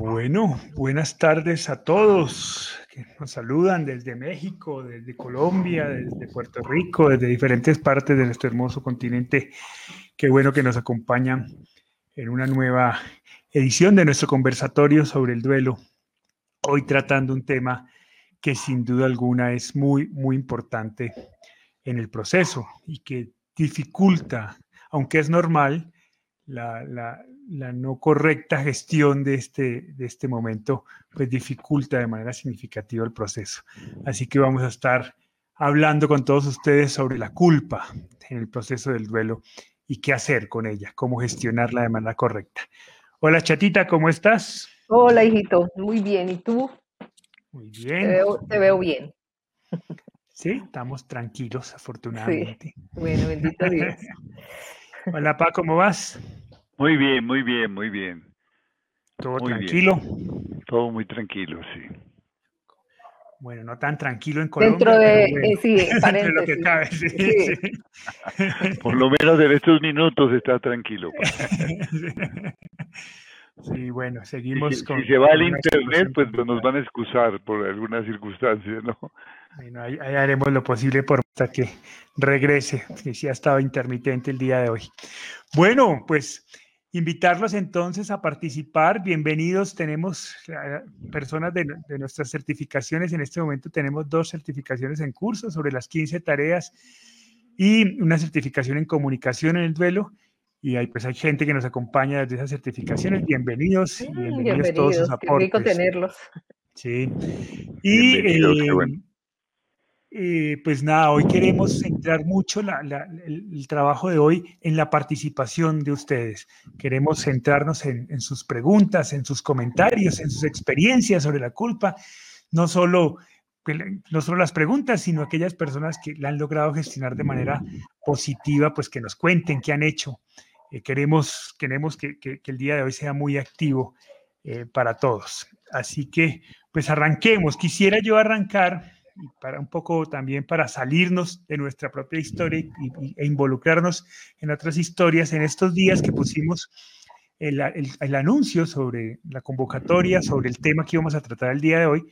Bueno, buenas tardes a todos que nos saludan desde México, desde Colombia, desde Puerto Rico, desde diferentes partes de nuestro hermoso continente. Qué bueno que nos acompañan en una nueva edición de nuestro conversatorio sobre el duelo. Hoy tratando un tema que sin duda alguna es muy, muy importante en el proceso y que dificulta, aunque es normal, la, la no correcta gestión de este, de este momento, pues dificulta de manera significativa el proceso. Así que vamos a estar hablando con todos ustedes sobre la culpa en el proceso del duelo y qué hacer con ella, cómo gestionarla de manera correcta. Hola chatita, ¿cómo estás? Hola hijito, muy bien. ¿Y tú? Muy bien. Te veo, bien. Sí, estamos tranquilos, afortunadamente. Bueno, bendito Dios. Hola, Pa, ¿cómo vas? Muy bien, muy bien, muy bien. ¿Todo tranquilo? Todo muy tranquilo, sí. Bueno, no tan tranquilo en Colombia. Dentro de, eh, sí, Dentro lo que cabe, sí, sí. Por lo menos en estos minutos está tranquilo. Sí, bueno, seguimos si, con... Si se va al internet, pues nos van a excusar por alguna circunstancia, ¿no? Bueno, ahí, haremos lo posible por hasta que regrese, que sí ha estado intermitente el día de hoy. Bueno, pues Invitarlos entonces a participar. Bienvenidos. Tenemos eh, personas de, nuestras certificaciones. En este momento tenemos dos certificaciones en curso sobre las 15 tareas y una certificación en comunicación en el duelo. Y hay, pues hay gente que nos acompaña desde esas certificaciones. Bienvenidos. bienvenidos, bienvenidos todos sus aportes. Qué rico tenerlos. Sí. Y eh, pues nada, hoy queremos centrar mucho el, trabajo de hoy en la participación de ustedes. Queremos centrarnos en, sus preguntas, en sus comentarios, en sus experiencias sobre la culpa, no solo, no solo las preguntas, sino aquellas personas que la han logrado gestionar de manera positiva, pues que nos cuenten qué han hecho. Eh, queremos queremos que, el día de hoy sea muy activo eh, para todos. Así que, pues arranquemos. Quisiera yo arrancar y para un poco también para salirnos de nuestra propia historia y, e involucrarnos en otras historias en estos días que pusimos el, el, anuncio sobre la convocatoria, sobre el tema que íbamos a tratar el día de hoy,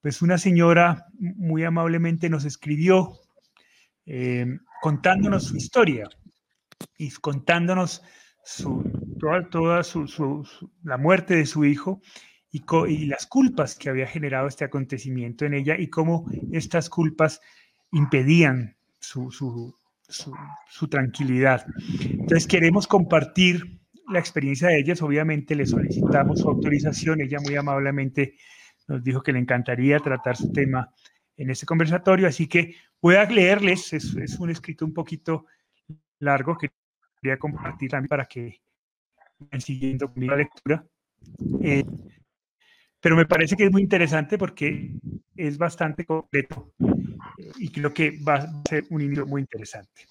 pues una señora muy amablemente nos escribió eh, contándonos su historia y contándonos su, toda, toda su, su, la muerte de su hijo y, las culpas que había generado este acontecimiento en ella y cómo estas culpas impedían su, su, tranquilidad. Entonces queremos compartir la experiencia de ellas, obviamente le solicitamos su autorización, ella muy amablemente nos dijo que le encantaría tratar su tema en este conversatorio, así que voy a leerles, es, es un escrito un poquito largo que quería compartir también para que vayan siguiendo conmigo la lectura. Eh, pero me parece que es muy interesante porque es bastante completo y creo que va a ser un inicio muy interesante.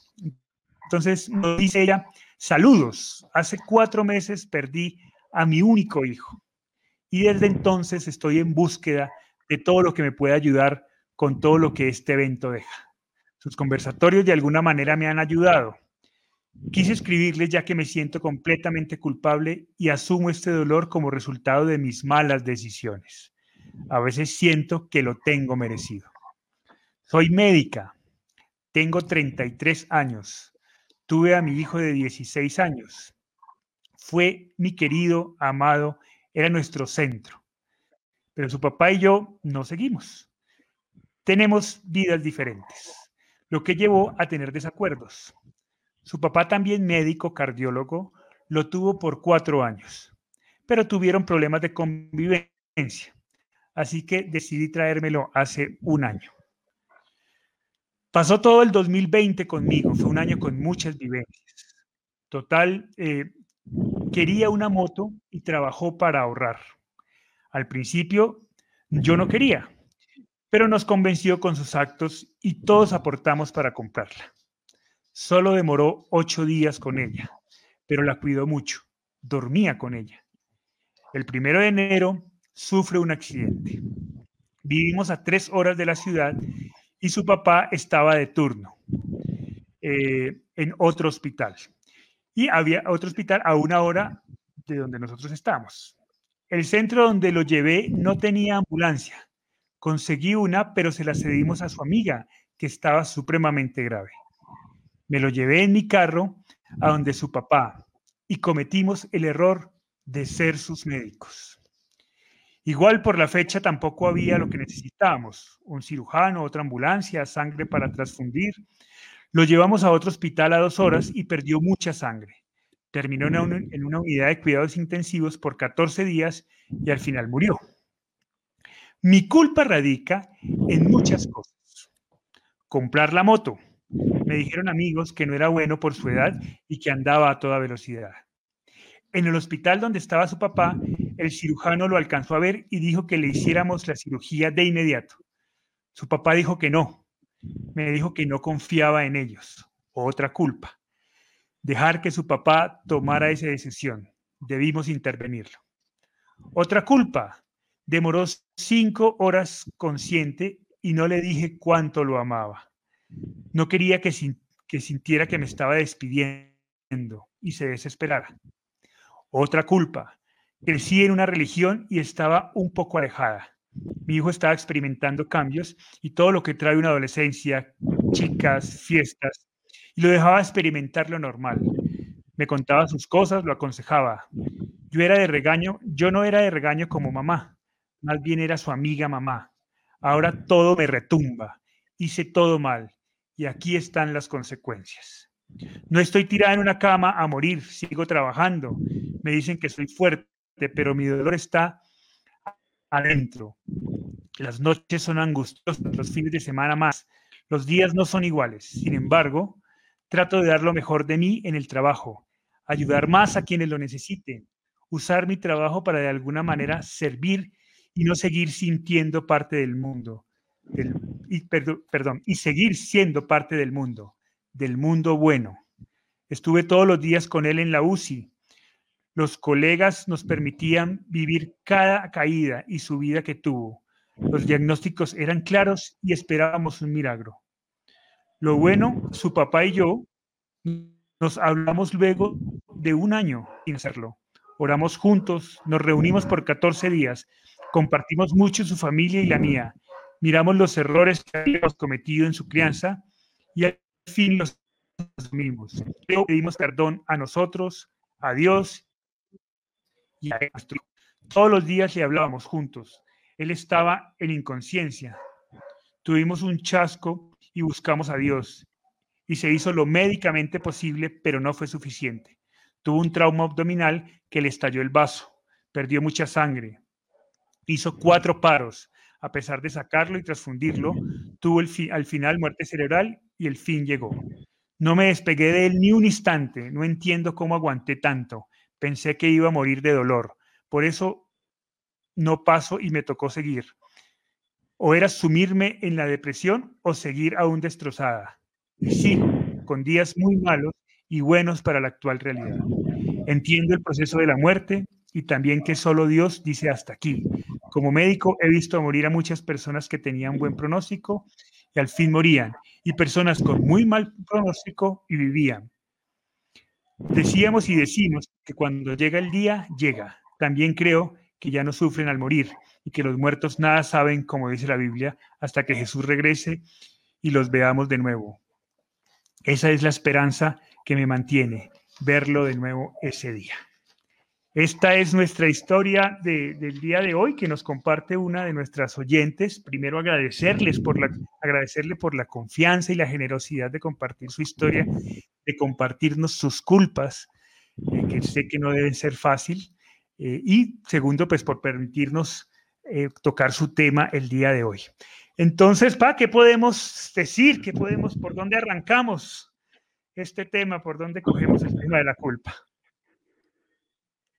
Entonces nos dice ella, saludos, hace cuatro meses perdí a mi único hijo y desde entonces estoy en búsqueda de todo lo que me pueda ayudar con todo lo que este evento deja. Sus conversatorios de alguna manera me han ayudado, Quise escribirles ya que me siento completamente culpable y asumo este dolor como resultado de mis malas decisiones. A veces siento que lo tengo merecido. Soy médica, tengo 33 años, tuve a mi hijo de 16 años. Fue mi querido, amado, era nuestro centro. Pero su papá y yo no seguimos. Tenemos vidas diferentes, lo que llevó a tener desacuerdos. Su papá, también médico cardiólogo, lo tuvo por cuatro años, pero tuvieron problemas de convivencia, así que decidí traérmelo hace un año. Pasó todo el 2020 conmigo, fue un año con muchas vivencias. Total, eh, quería una moto y trabajó para ahorrar. Al principio yo no quería, pero nos convenció con sus actos y todos aportamos para comprarla. Solo demoró ocho días con ella, pero la cuidó mucho. Dormía con ella. El primero de enero sufre un accidente. Vivimos a tres horas de la ciudad y su papá estaba de turno eh, en otro hospital. Y había otro hospital a una hora de donde nosotros estamos. El centro donde lo llevé no tenía ambulancia. Conseguí una, pero se la cedimos a su amiga, que estaba supremamente grave. Me lo llevé en mi carro a donde su papá y cometimos el error de ser sus médicos. Igual por la fecha tampoco había lo que necesitábamos, un cirujano, otra ambulancia, sangre para transfundir. Lo llevamos a otro hospital a dos horas y perdió mucha sangre. Terminó en una, unidad de cuidados intensivos por 14 días y al final murió. Mi culpa radica en muchas cosas. Comprar la moto, me dijeron amigos que no era bueno por su edad y que andaba a toda velocidad. En el hospital donde estaba su papá, el cirujano lo alcanzó a ver y dijo que le hiciéramos la cirugía de inmediato. Su papá dijo que no. Me dijo que no confiaba en ellos. Otra culpa. Dejar que su papá tomara esa decisión. Debimos intervenirlo. Otra culpa. Demoró cinco horas consciente y no le dije cuánto lo amaba. No quería que, sintiera que me estaba despidiendo y se desesperara. Otra culpa. Crecí en una religión y estaba un poco alejada. Mi hijo estaba experimentando cambios y todo lo que trae una adolescencia, chicas, fiestas, y lo dejaba experimentar lo normal. Me contaba sus cosas, lo aconsejaba. Yo era de regaño, yo no era de regaño como mamá, más bien era su amiga mamá. Ahora todo me retumba, hice todo mal, y aquí están las consecuencias. No estoy tirada en una cama a morir, sigo trabajando. Me dicen que soy fuerte, pero mi dolor está adentro. Las noches son angustiosas, los fines de semana más. Los días no son iguales. Sin embargo, trato de dar lo mejor de mí en el trabajo, ayudar más a quienes lo necesiten, usar mi trabajo para de alguna manera servir y no seguir sintiendo parte del mundo y, perdón, y seguir siendo parte del mundo, del mundo bueno. Estuve todos los días con él en la UCI. Los colegas nos permitían vivir cada caída y subida que tuvo. Los diagnósticos eran claros y esperábamos un milagro. Lo bueno, su papá y yo nos hablamos luego de un año sin hacerlo. Oramos juntos, nos reunimos por 14 días, compartimos mucho su familia y la mía miramos los errores que habíamos cometido en su crianza y al fin los asumimos. pedimos perdón a nosotros, a Dios y a nuestro Todos los días le hablábamos juntos. Él estaba en inconsciencia. Tuvimos un chasco y buscamos a Dios. Y se hizo lo médicamente posible, pero no fue suficiente. Tuvo un trauma abdominal que le estalló el vaso. Perdió mucha sangre. Hizo cuatro paros a pesar de sacarlo y transfundirlo, tuvo al final muerte cerebral y el fin llegó. No me despegué de él ni un instante, no entiendo cómo aguanté tanto. Pensé que iba a morir de dolor. Por eso no paso y me tocó seguir. O era sumirme en la depresión o seguir aún destrozada. Y sí, con días muy malos y buenos para la actual realidad. Entiendo el proceso de la muerte y también que solo Dios dice hasta aquí. Como médico he visto morir a muchas personas que tenían buen pronóstico y al fin morían, y personas con muy mal pronóstico y vivían. Decíamos y decimos que cuando llega el día, llega. También creo que ya no sufren al morir y que los muertos nada saben, como dice la Biblia, hasta que Jesús regrese y los veamos de nuevo. Esa es la esperanza que me mantiene, verlo de nuevo ese día. Esta es nuestra historia del día de hoy que nos comparte una de nuestras oyentes. Primero agradecerles por la, agradecerle por la confianza y la generosidad de compartir su historia, de compartirnos sus culpas, eh, que sé que no deben ser fácil. Eh, y segundo, pues por permitirnos eh, tocar su tema el día de hoy. Entonces, Pa, ¿qué podemos decir? ¿Qué podemos, por dónde arrancamos este tema? ¿Por dónde cogemos el tema de la culpa?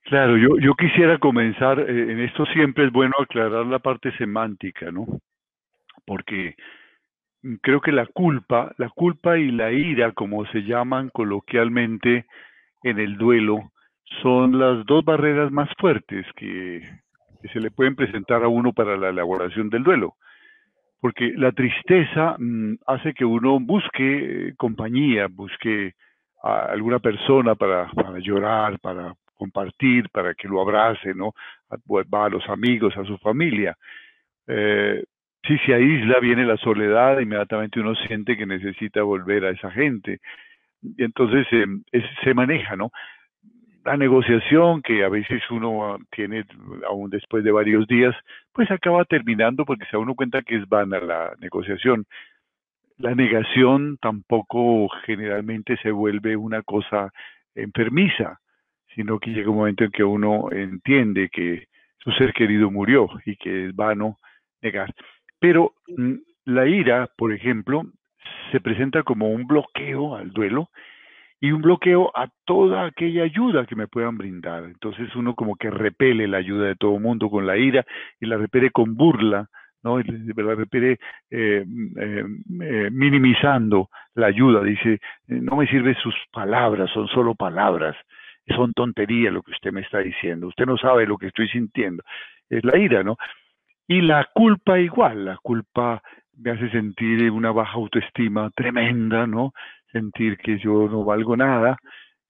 Claro, yo, yo quisiera comenzar, eh, en esto siempre es bueno aclarar la parte semántica, ¿no? Porque creo que la culpa, la culpa y la ira, como se llaman coloquialmente en el duelo, son las dos barreras más fuertes que, se le pueden presentar a uno para la elaboración del duelo. Porque la tristeza mm, hace que uno busque eh, compañía, busque a alguna persona para, para llorar, para compartir, para que lo abrace, ¿no? va a los amigos, a su familia. Eh, si se aísla, viene la soledad, inmediatamente uno siente que necesita volver a esa gente. Y entonces eh, se maneja, ¿no? La negociación que a veces uno tiene aún después de varios días, pues acaba terminando porque se da uno cuenta que es vana la negociación. La negación tampoco generalmente se vuelve una cosa enfermiza, sino que llega un momento en que uno entiende que su ser querido murió y que es vano negar. Pero mm, la ira, por ejemplo, se presenta como un bloqueo al duelo y un bloqueo a toda aquella ayuda que me puedan brindar. Entonces uno como que repele la ayuda de todo el mundo con la ira y la repele con burla, ¿no? la repele eh, eh, eh, minimizando la ayuda. Dice, no me sirven sus palabras, son solo palabras. Son tonterías lo que usted me está diciendo. Usted no sabe lo que estoy sintiendo. Es la ira, ¿no? Y la culpa igual, la culpa me hace sentir una baja autoestima tremenda, ¿no? Sentir que yo no valgo nada,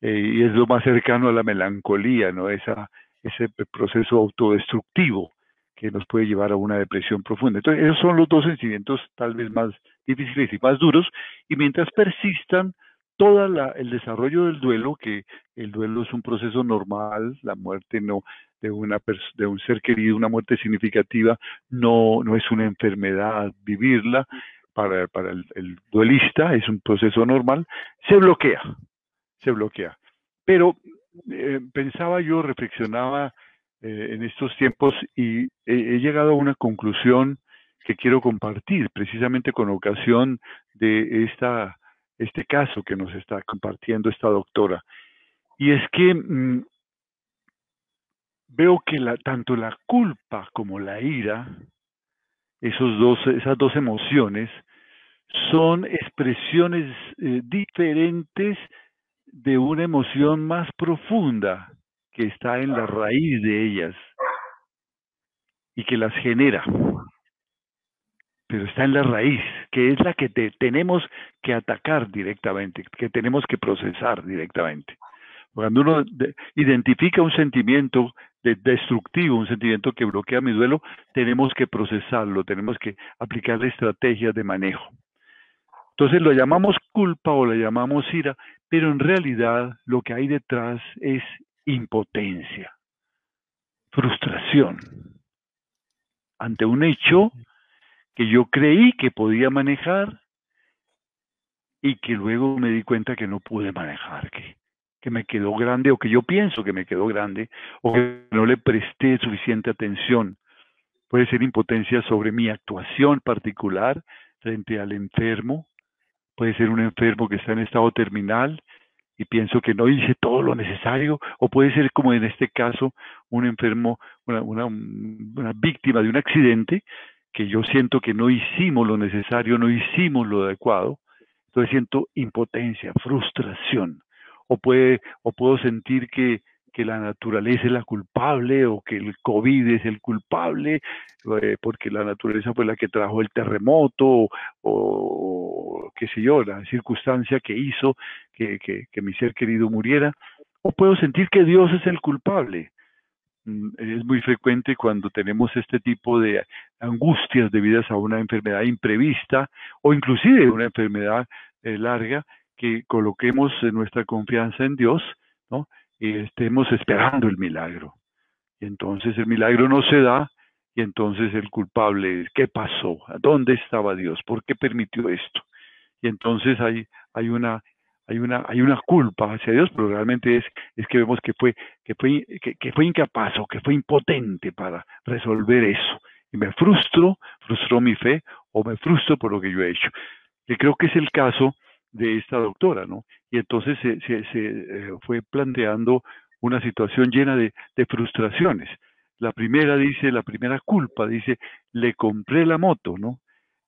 eh, y es lo más cercano a la melancolía, ¿no? Esa, ese proceso autodestructivo que nos puede llevar a una depresión profunda. Entonces, esos son los dos sentimientos tal vez más difíciles y más duros, y mientras persistan, todo el desarrollo del duelo, que el duelo es un proceso normal, la muerte no de una de un ser querido, una muerte significativa, no, no es una enfermedad vivirla para, para el, duelista, es un proceso normal, se bloquea, se bloquea. Pero eh, pensaba yo, reflexionaba eh, en estos tiempos y he, llegado a una conclusión que quiero compartir precisamente con ocasión de esta este caso que nos está compartiendo esta doctora. Y es que mm, veo que la, tanto la culpa como la ira, esos dos, esas dos emociones, son expresiones eh, diferentes de una emoción más profunda que está en la raíz de ellas y que las genera pero está en la raíz, que es la que tenemos que atacar directamente, que tenemos que procesar directamente. Cuando uno identifica un sentimiento destructivo, un sentimiento que bloquea mi duelo, tenemos que procesarlo, tenemos que aplicar estrategias de manejo. Entonces lo llamamos culpa o lo llamamos ira, pero en realidad lo que hay detrás es impotencia, frustración ante un hecho que yo creí que podía manejar y que luego me di cuenta que no pude manejar, que, que me quedó grande o que yo pienso que me quedó grande o que no le presté suficiente atención. Puede ser impotencia sobre mi actuación particular frente al enfermo, puede ser un enfermo que está en estado terminal y pienso que no hice todo lo necesario, o puede ser como en este caso un enfermo, una, una, una víctima de un accidente que yo siento que no hicimos lo necesario, no hicimos lo adecuado, entonces siento impotencia, frustración, o, puede, o puedo sentir que, que la naturaleza es la culpable o que el COVID es el culpable, eh, porque la naturaleza fue la que trajo el terremoto o, qué sé yo, la circunstancia que hizo que, que, mi ser querido muriera, o puedo sentir que Dios es el culpable es muy frecuente cuando tenemos este tipo de angustias debidas a una enfermedad imprevista o inclusive una enfermedad eh, larga, que coloquemos nuestra confianza en Dios ¿no? y estemos esperando el milagro. Y entonces el milagro no se da y entonces el culpable, ¿qué pasó? ¿Dónde estaba Dios? ¿Por qué permitió esto? Y entonces hay, hay una hay una, hay una culpa hacia Dios, pero realmente es, es que vemos que fue, que fue, que, fue incapaz o que fue impotente para resolver eso. Y me frustro, frustró mi fe o me frustro por lo que yo he hecho. Que creo que es el caso de esta doctora, ¿no? Y entonces se, se, eh, fue planteando una situación llena de, de frustraciones. La primera dice, la primera culpa dice, le compré la moto, ¿no?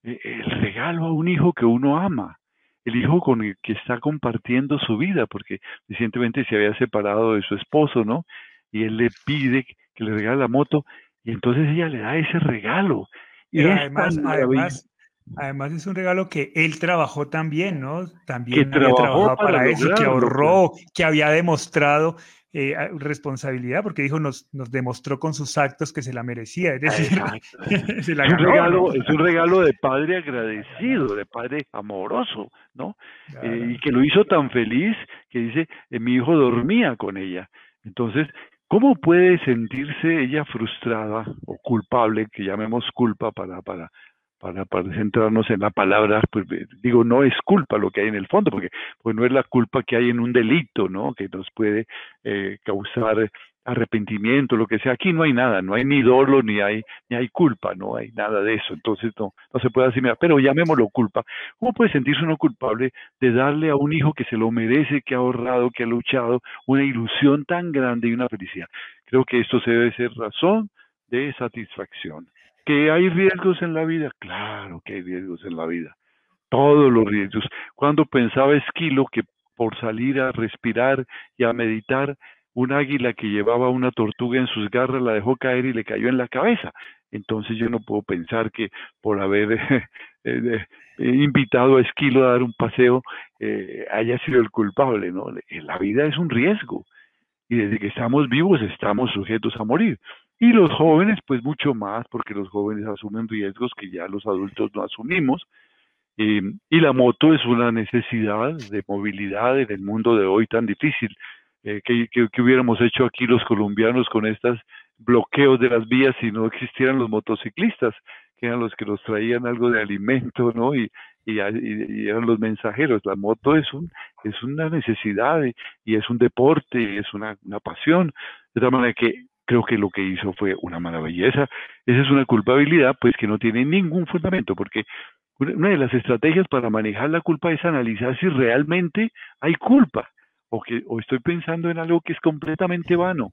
E, el regalo a un hijo que uno ama el hijo con el que está compartiendo su vida, porque recientemente se había separado de su esposo, ¿no? Y él le pide que le regale la moto, y entonces ella le da ese regalo. Y además, además, además, es un regalo que él trabajó también, ¿no? También que había trabajado para, eso, que ahorró, que había demostrado eh, responsabilidad porque dijo, nos, nos demostró con sus actos que se la merecía. Es decir, se la es, un regalo, es un regalo de padre agradecido, de padre amoroso, ¿no? Eh, y que lo hizo tan feliz que dice, eh, mi hijo dormía con ella. Entonces, ¿cómo puede sentirse ella frustrada o culpable, que llamemos culpa para, para, para, para centrarnos en la palabra, pues digo, no es culpa lo que hay en el fondo, porque pues no es la culpa que hay en un delito, ¿no? Que nos puede eh, causar arrepentimiento, lo que sea. Aquí no hay nada, no hay ni dolo, ni hay, ni hay culpa, no hay nada de eso. Entonces no, se puede asimilar, pero llamémoslo culpa. ¿Cómo puede sentirse uno culpable de darle a un hijo que se lo merece, que ha ahorrado, que ha luchado, una ilusión tan grande y una felicidad? Creo que esto se debe ser razón de satisfacción. ¿Que hay riesgos en la vida? Claro que hay riesgos en la vida. Todos los riesgos. Cuando pensaba Esquilo que por salir a respirar y a meditar, un águila que llevaba una tortuga en sus garras la dejó caer y le cayó en la cabeza. Entonces yo no puedo pensar que por haber eh, invitado a Esquilo a dar un paseo eh, haya sido el culpable. ¿no? La vida es un riesgo y desde que estamos vivos estamos sujetos a morir. Y los jóvenes, pues mucho más, porque los jóvenes asumen riesgos que ya los adultos no asumimos. y la moto es una necesidad de movilidad en el mundo de hoy tan difícil. Eh, que, que, hubiéramos hecho aquí los colombianos con estos bloqueos de las vías si no existieran los motociclistas, que eran los que nos traían algo de alimento, ¿no? Y, y, eran los mensajeros. La moto es, un, es una necesidad y, es un deporte, y es una, una pasión. De tal manera que creo que lo que hizo fue una maravilla. Esa, es una culpabilidad pues que no tiene ningún fundamento, porque una de las estrategias para manejar la culpa es analizar si realmente hay culpa o que o estoy pensando en algo que es completamente vano.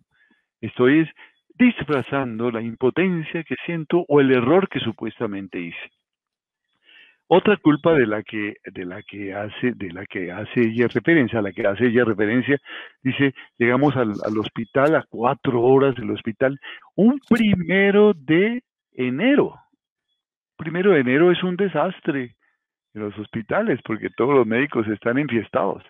Estoy disfrazando la impotencia que siento o el error que supuestamente hice. Otra culpa de la que, de la que hace, de la que hace ella referencia, a la que hace ella referencia, dice, llegamos al, hospital a cuatro horas del hospital, un primero de enero. Primero de enero es un desastre en los hospitales porque todos los médicos están enfiestados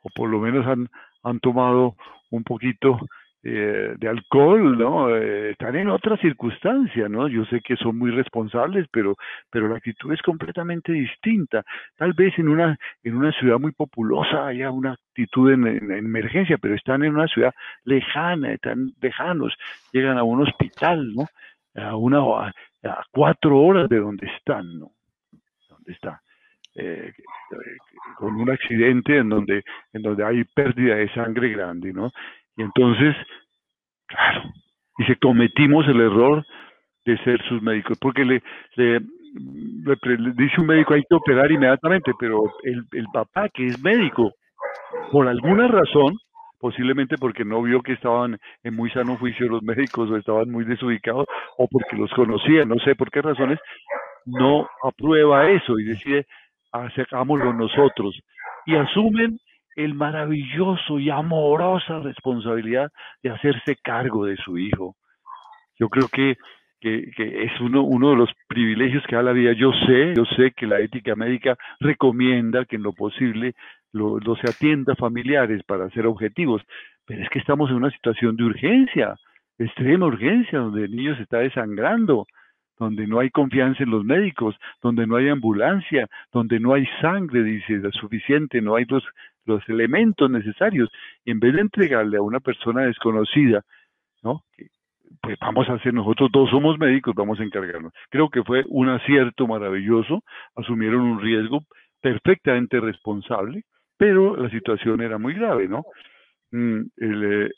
o por lo menos han, han tomado un poquito eh, de alcohol, ¿no? Eh, están en otra circunstancia, ¿no? Yo sé que son muy responsables, pero, pero la actitud es completamente distinta. Tal vez en una, en una ciudad muy populosa haya una actitud en, emergencia, pero están en una ciudad lejana, están lejanos, llegan a un hospital, ¿no? A una a cuatro horas de donde están, ¿no? ¿Dónde está? Eh, con un accidente en donde, en donde hay pérdida de sangre grande, ¿no? Y entonces, claro, dice, cometimos el error de ser sus médicos, porque le, dice un médico hay que operar inmediatamente, pero el, el papá que es médico, por alguna razón, posiblemente porque no vio que estaban en muy sano juicio los médicos o estaban muy desubicados o porque los conocía, no sé por qué razones, no aprueba eso y decide, hagámoslo nosotros. Y asumen el maravilloso y amorosa responsabilidad de hacerse cargo de su hijo. Yo creo que, que, es uno, uno de los privilegios que da la vida. Yo sé, yo sé que la ética médica recomienda que en lo posible lo, se atienda familiares para ser objetivos, pero es que estamos en una situación de urgencia, extrema urgencia, donde el niño se está desangrando, donde no hay confianza en los médicos, donde no hay ambulancia, donde no hay sangre, dice, suficiente, no hay los, los elementos necesarios. En vez de entregarle a una persona desconocida, ¿no? pues vamos a hacer, nosotros todos somos médicos, vamos a encargarnos. Creo que fue un acierto maravilloso, asumieron un riesgo perfectamente responsable, pero la situación era muy grave, ¿no? Mm, eh,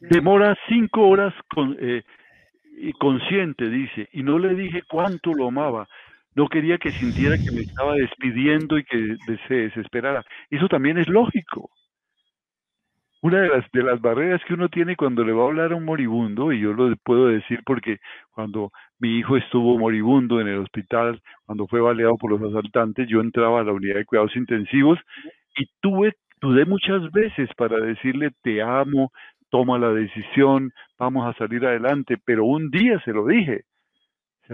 demora cinco horas con, eh, consciente, dice, y no le dije cuánto lo amaba. No quería que sintiera que me estaba despidiendo y que se desesperara. Eso también es lógico. Una de las, de las barreras que uno tiene cuando le va a hablar a un moribundo, y yo lo puedo decir porque cuando mi hijo estuvo moribundo en el hospital, cuando fue baleado por los asaltantes, yo entraba a la unidad de cuidados intensivos y tuve, dudé muchas veces para decirle te amo, toma la decisión, vamos a salir adelante, pero un día se lo dije,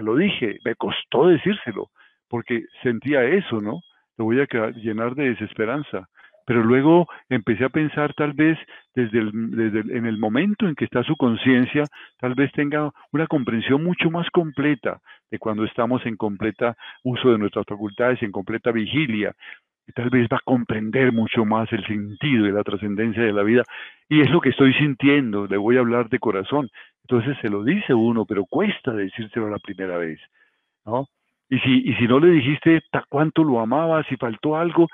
lo dije, me costó decírselo, porque sentía eso, ¿no? Lo voy a llenar de desesperanza. pero luego empecé a pensar tal vez desde, el, en el momento en que está su conciencia, tal vez tenga una comprensión mucho más completa de cuando estamos en completa uso de nuestras facultades, en completa vigilia, tal vez va a comprender mucho más el sentido y la trascendencia de la vida. Y es lo que estoy sintiendo, le voy a hablar de corazón. Entonces se lo dice uno, pero cuesta decírselo la primera vez, ¿no? Y si, y si no le dijiste cuánto lo amaba, si faltó algo,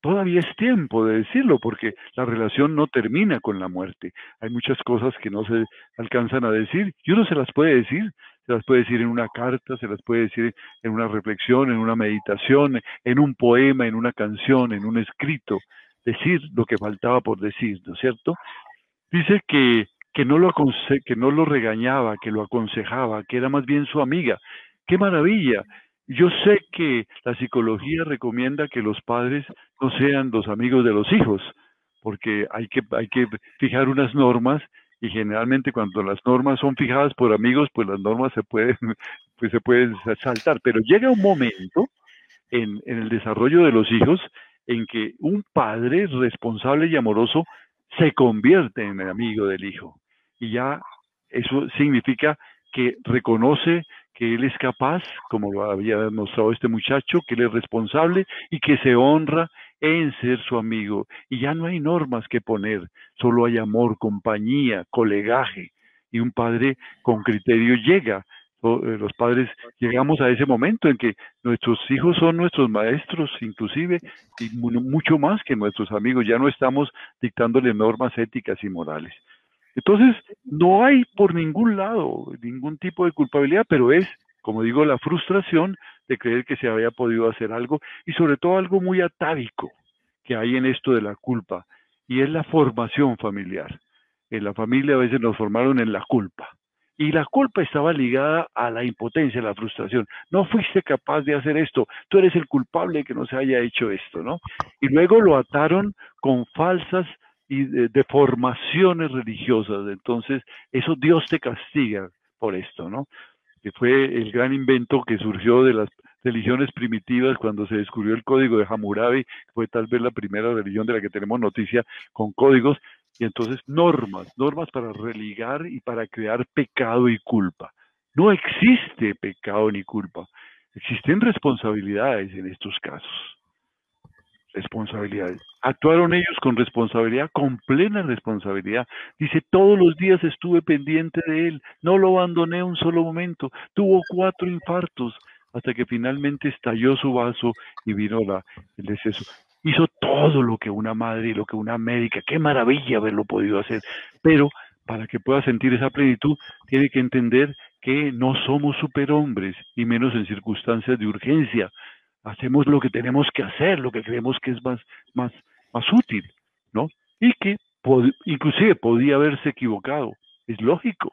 todavía es tiempo de decirlo, porque la relación no termina con la muerte. Hay muchas cosas que no se alcanzan a decir y uno se las puede decir, se las puede decir en una carta, se las puede decir en una reflexión, en una meditación, en un poema, en una canción, en un escrito, decir lo que faltaba por decir, ¿no es cierto? Dice que, que, no lo que no lo regañaba, que lo aconsejaba, que era más bien su amiga. ¡Qué maravilla! Yo sé que la psicología recomienda que los padres no sean los amigos de los hijos, porque hay que, hay que fijar unas normas y generalmente cuando las normas son fijadas por amigos, pues las normas se pueden, pues se pueden saltar. Pero llega un momento en, en el desarrollo de los hijos en que un padre responsable y amoroso se convierte en el amigo del hijo. Y ya eso significa que reconoce que él es capaz, como lo había demostrado este muchacho, que él es responsable y que se honra en ser su amigo. Y ya no hay normas que poner, solo hay amor, compañía, colegaje. Y un padre con criterio llega. Eh, los padres llegamos a ese momento en que nuestros hijos son nuestros maestros, inclusive, y mucho más que nuestros amigos. Ya no estamos dictándole normas éticas y morales. Entonces, no hay por ningún lado ningún tipo de culpabilidad, pero es, como digo, la frustración de creer que se había podido hacer algo y sobre todo algo muy atávico que hay en esto de la culpa y es la formación familiar. En la familia a veces nos formaron en la culpa y la culpa estaba ligada a la impotencia, a la frustración. No fuiste capaz de hacer esto, tú eres el culpable de que no se haya hecho esto, ¿no? Y luego lo ataron con falsas y de, formaciones religiosas. Entonces, eso Dios te castiga por esto, ¿no? Que fue el gran invento que surgió de las religiones primitivas cuando se descubrió el código de Hammurabi, fue tal vez la primera religión de la que tenemos noticia con códigos, y entonces normas, normas para religar y para crear pecado y culpa. No existe pecado ni culpa, existen responsabilidades en estos casos responsabilidades. Actuaron ellos con responsabilidad, con plena responsabilidad. Dice, todos los días estuve pendiente de él, no lo abandoné un solo momento, tuvo cuatro infartos hasta que finalmente estalló su vaso y vino la, el deceso. Hizo todo lo que una madre y lo que una médica, qué maravilla haberlo podido hacer, pero para que pueda sentir esa plenitud, tiene que entender que no somos superhombres, y menos en circunstancias de urgencia hacemos lo que tenemos que hacer, lo que creemos que es más, más, más útil, ¿no? Y que inclusive podía haberse equivocado, es lógico,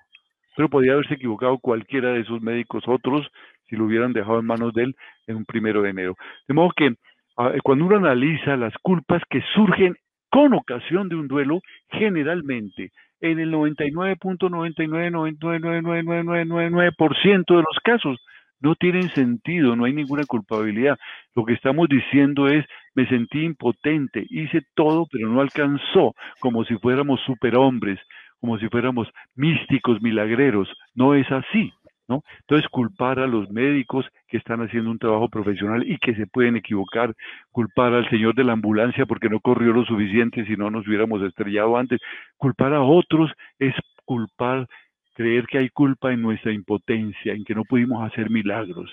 pero podía haberse equivocado cualquiera de esos médicos otros si lo hubieran dejado en manos de él en un primero de enero. De modo que ah, cuando uno analiza las culpas que surgen con ocasión de un duelo, generalmente en el 99.99999999% de los casos no tienen sentido, no hay ninguna culpabilidad. Lo que estamos diciendo es, me sentí impotente, hice todo, pero no alcanzó, como si fuéramos superhombres, como si fuéramos místicos, milagreros. No es así. ¿No? Entonces, culpar a los médicos que están haciendo un trabajo profesional y que se pueden equivocar, culpar al señor de la ambulancia porque no corrió lo suficiente si no nos hubiéramos estrellado antes, culpar a otros es culpar creer que hay culpa en nuestra impotencia, en que no pudimos hacer milagros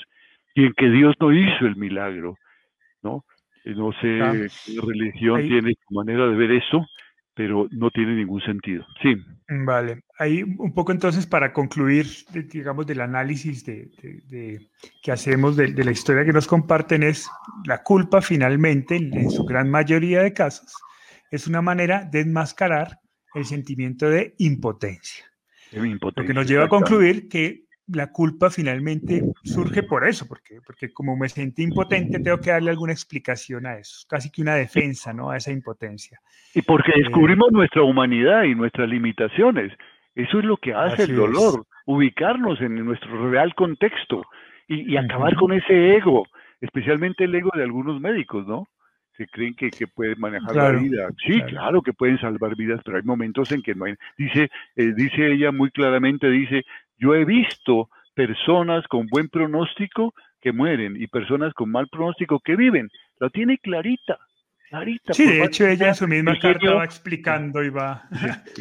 y en que Dios no hizo el milagro, ¿no? Eh, no sé qué religión tiene su manera de ver eso, pero no tiene ningún sentido. Sí. Vale. Ahí un poco entonces para concluir, digamos, del análisis de, que hacemos de, la historia que nos comparten es la culpa finalmente, en su gran mayoría de casos, es una manera de enmascarar el sentimiento de impotencia. Lo que nos lleva a concluir que la culpa finalmente surge por eso, porque, porque como me sentí impotente, tengo que darle alguna explicación a eso, casi que una defensa, ¿no? A esa impotencia. Y porque eh, descubrimos nuestra humanidad y nuestras limitaciones. Eso es lo que hace el dolor, ubicarnos en nuestro real contexto y, acabar con ese ego, especialmente el ego de algunos médicos, ¿no? Que creen que, que pueden manejar la vida. Sí, claro. que pueden salvar vidas, pero hay momentos en que no hay. Dice, eh, dice ella muy claramente, dice, yo he visto personas con buen pronóstico que mueren y personas con mal pronóstico que viven. La tiene clarita. Clarita sí, de hecho ella en su misma carta va explicando y va,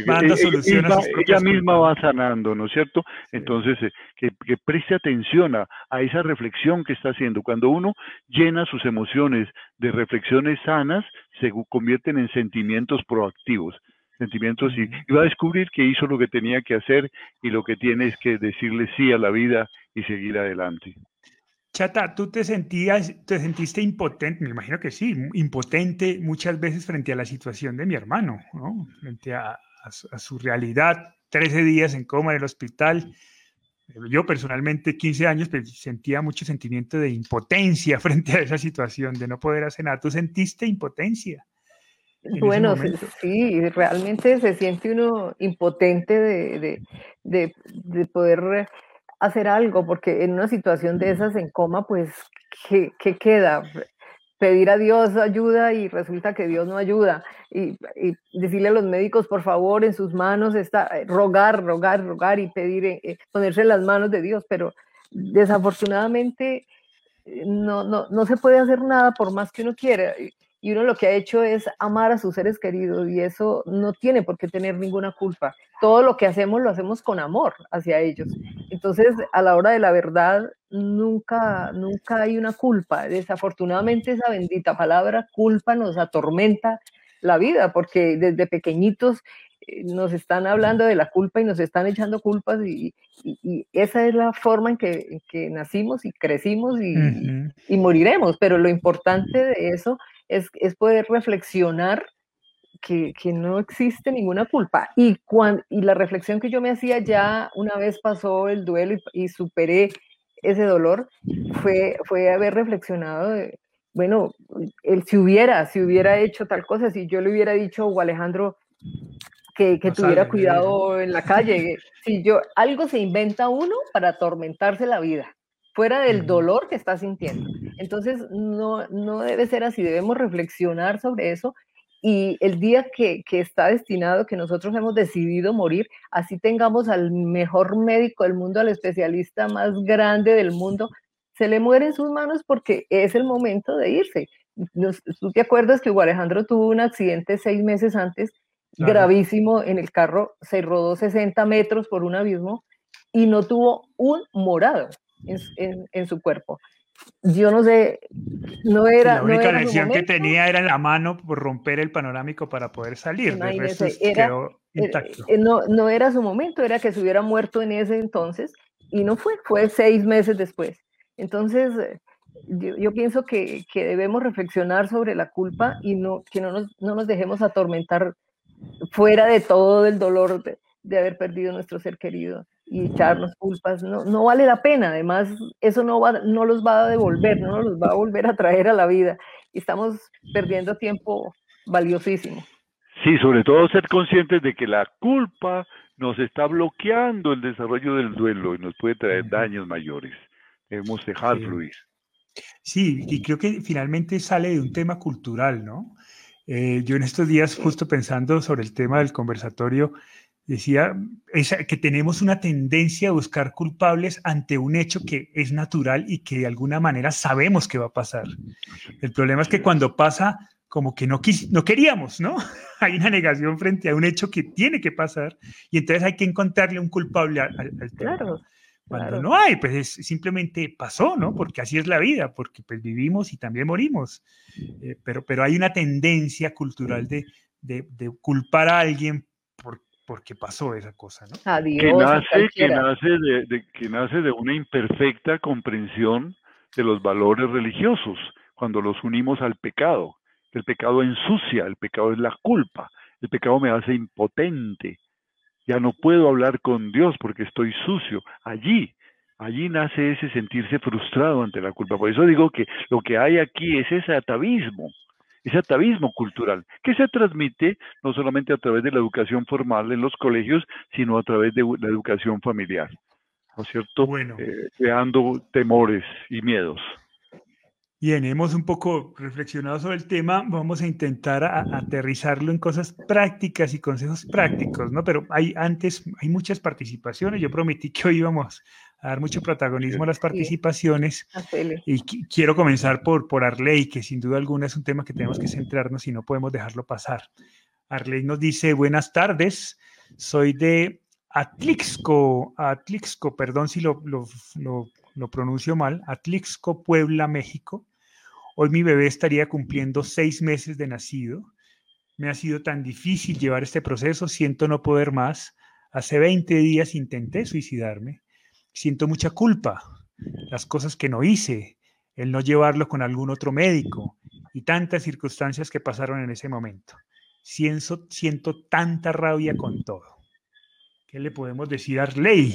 dando soluciones. Ella, misma va sanando, ¿no es cierto? Entonces, eh, que, que, preste atención a, a, esa reflexión que está haciendo. Cuando uno llena sus emociones de reflexiones sanas, se convierten en sentimientos proactivos sentimientos y, y, va a descubrir que hizo lo que tenía que hacer y lo que tiene es que decirle sí a la vida y seguir adelante. Chata, ¿tú te sentías, te sentiste impotente? Me imagino que sí, impotente muchas veces frente a la situación de mi hermano, ¿no? Frente a, su, realidad, 13 días en coma en el hospital. Yo personalmente, 15 años, pues, sentía mucho sentimiento de impotencia frente a esa situación, de no poder hacer nada. ¿Tú sentiste impotencia? Bueno, sí, realmente se siente uno impotente de, de, de poder hacer algo, porque en una situación de esas en coma, pues, ¿qué, queda? Pedir a Dios ayuda y resulta que Dios no ayuda. Y, decirle a los médicos, por favor, en sus manos está, eh, rogar, rogar, rogar y pedir, eh, eh, ponerse en las manos de Dios. Pero desafortunadamente no, no, no se puede hacer nada por más que uno quiera y uno lo que ha hecho es amar a sus seres queridos y eso no tiene por qué tener ninguna culpa. Todo lo que hacemos lo hacemos con amor hacia ellos. Entonces, a la hora de la verdad, nunca, nunca hay una culpa. Desafortunadamente, esa bendita palabra culpa nos atormenta la vida porque desde pequeñitos eh, nos están hablando de la culpa y nos están echando culpas y, esa es la forma en que, nacimos y crecimos y, y, moriremos. Pero lo importante de eso es, poder reflexionar que, no existe ninguna culpa. Y, y la reflexión que yo me hacía ya una vez pasó el duelo y, superé ese dolor, fue, fue haber reflexionado de, bueno, él si hubiera, si hubiera hecho tal cosa, si yo le hubiera dicho o Alejandro que, tuviera cuidado en la calle, si yo, algo se inventa uno para atormentarse la vida fuera del dolor que está sintiendo. Entonces, no, no debe ser así, debemos reflexionar sobre eso y el día que, que, está destinado, que nosotros hemos decidido morir, así tengamos al mejor médico del mundo, al especialista más grande del mundo, se le muere en sus manos porque es el momento de irse. ¿Tú te acuerdas que Hugo Alejandro tuvo un accidente seis meses antes, gravísimo, en el carro, se rodó 60 metros por un abismo y no tuvo un morado en, su cuerpo. Yo no sé, no era. La única lesión que tenía era en la mano por romper el panorámico para poder salir. era, eh, eh, no, no era su momento, era que se hubiera muerto en ese entonces y no fue, fue seis meses después. Entonces, eh, yo, pienso que, que, debemos reflexionar sobre la culpa y no, que no nos, no nos dejemos atormentar fuera de todo el dolor de, de haber perdido nuestro ser querido y echarnos culpas, no, no vale la pena, además eso no, va, no los va a devolver, no los va a volver a traer a la vida y estamos perdiendo tiempo valiosísimo. Sí, sobre todo ser conscientes de que la culpa nos está bloqueando el desarrollo del duelo y nos puede traer daños mayores. Debemos dejar fluir. Sí, y creo que finalmente sale de un tema cultural, ¿no? Eh, yo en estos días, justo pensando sobre el tema del conversatorio, decía que tenemos una tendencia a buscar culpables ante un hecho que es natural y que de alguna manera sabemos que va a pasar. El problema es que cuando pasa, como que no, no queríamos, ¿no? hay una negación frente a un hecho que tiene que pasar y entonces hay que encontrarle un culpable al, tema. Claro. Cuando no hay, pues simplemente pasó, ¿no? Porque así es la vida, porque pues vivimos y también morimos. Eh, pero, pero hay una tendencia cultural de, de, de culpar a alguien por, porque pasó esa cosa, ¿no? que nace, que nace de, que nace de una imperfecta comprensión de los valores religiosos cuando los unimos al pecado. El pecado ensucia, el pecado es la culpa, el pecado me hace impotente. Ya no puedo hablar con Dios porque estoy sucio. Allí, allí nace ese sentirse frustrado ante la culpa. Por eso digo que lo que hay aquí es ese atavismo ese atavismo cultural que se transmite no solamente a través de la educación formal en los colegios, sino a través de la educación familiar, ¿no es cierto? Bueno. Eh, creando temores y miedos. Bien, hemos un poco reflexionado sobre el tema, vamos a intentar aterrizarlo en cosas prácticas y consejos prácticos, ¿no? Pero hay antes, hay muchas participaciones, yo prometí que hoy íbamos a dar mucho protagonismo a las participaciones y quiero comenzar por, por Arley, que sin duda alguna es un tema que tenemos que centrarnos y no podemos dejarlo pasar. Arley nos dice, buenas tardes, soy de Atlixco, Atlixco, perdón si lo, lo, lo pronuncio mal, Atlixco, Puebla, México. Hoy mi bebé estaría cumpliendo seis meses de nacido. Me ha sido tan difícil llevar este proceso, siento no poder más. Hace 20 días intenté suicidarme. Siento mucha culpa, las cosas que no hice, el no llevarlo con algún otro médico y tantas circunstancias que pasaron en ese momento. Siento, siento tanta rabia con todo. ¿Qué le podemos decir a Arley?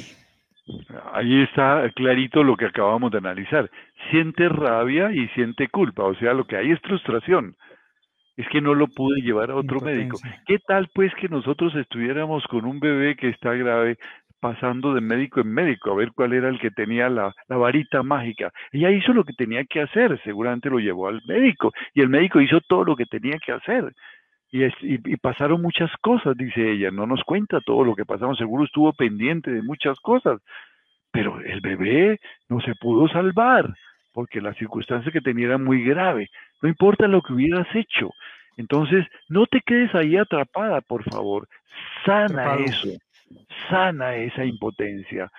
Ahí está clarito lo que acabamos de analizar. Siente rabia y siente culpa, o sea, lo que hay es frustración. Es que no lo pude llevar a otro médico. ¿Qué tal pues que nosotros estuviéramos con un bebé que está grave pasando de médico en médico a ver cuál era el que tenía la, varita mágica? Ella hizo lo que tenía que hacer, seguramente lo llevó al médico y el médico hizo todo lo que tenía que hacer. Y, y, pasaron muchas cosas, dice ella, no nos cuenta todo lo que pasamos, seguro estuvo pendiente de muchas cosas, pero el bebé no se pudo salvar porque la circunstancia que tenía era muy grave, no importa lo que hubieras hecho, entonces no te quedes ahí atrapada, por favor, sana eso, sana esa impotencia,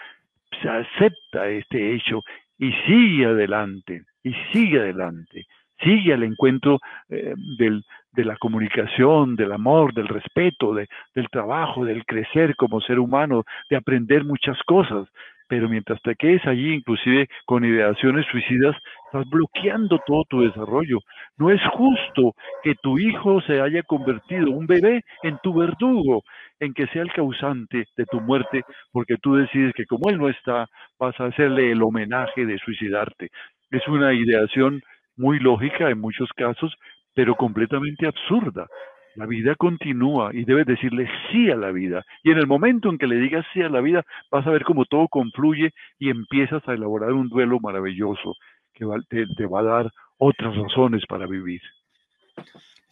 se acepta este hecho y sigue adelante, y sigue adelante sigue al encuentro eh, del, de la comunicación, del amor, del respeto, de, del trabajo, del crecer como ser humano, de aprender muchas cosas. Pero mientras te quedes allí, inclusive con ideaciones suicidas, estás bloqueando todo tu desarrollo. No es justo que tu hijo se haya convertido, un bebé, en tu verdugo, en que sea el causante de tu muerte, porque tú decides que como él no está, vas a hacerle el homenaje de suicidarte. Es una ideación muy lógica en muchos casos, pero completamente absurda. La vida continúa y debes decirle sí a la vida. Y en el momento en que le digas sí a la vida, vas a ver cómo todo confluye y empiezas a elaborar un duelo maravilloso que te, te va a dar otras razones para vivir.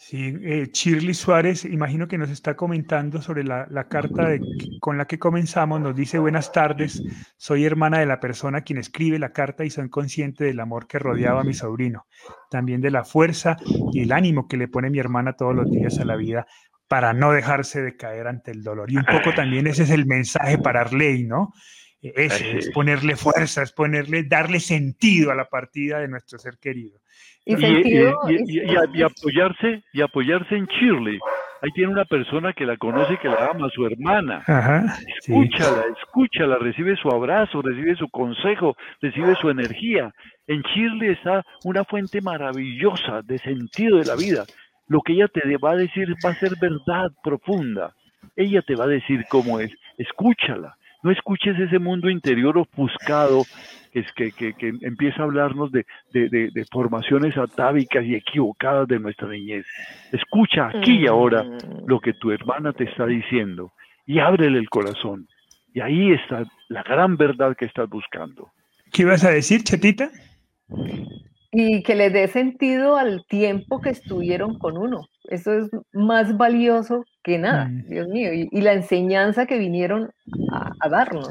Sí, eh, Shirley Suárez, imagino que nos está comentando sobre la, carta con la que comenzamos. Nos dice, buenas tardes, soy hermana de la persona quien escribe la carta y soy consciente del amor que rodeaba a mi sobrino, también de la fuerza y el ánimo que le pone mi hermana todos los días a la vida para no dejarse de caer ante el dolor. Y un poco también ese es el mensaje para Arley, ¿no? Es, es ponerle fuerza, es ponerle, darle sentido a la partida de nuestro ser querido. Y, y, apoyarse y apoyarse en Shirley. Ahí tiene una persona que la conoce y que la ama, su hermana. escúchala, escúchala, recibe su abrazo, recibe su consejo, recibe su energía. En Shirley está una fuente maravillosa de sentido de la vida. Lo que ella te va a decir va a ser verdad profunda. Ella te va a decir cómo es. Escúchala. No escuches ese mundo interior ofuscado que, que, que, empieza a hablarnos de, de, formaciones atávicas y equivocadas de nuestra niñez. Escucha aquí y ahora mm. lo que tu hermana te está diciendo y ábrele el corazón. Y ahí está la gran verdad que estás buscando. ¿Qué ibas a decir, Chetita? Y que le dé sentido al tiempo que estuvieron con uno. Eso es más valioso que nada, mm. Dios mío. Y, la enseñanza que vinieron a darnos.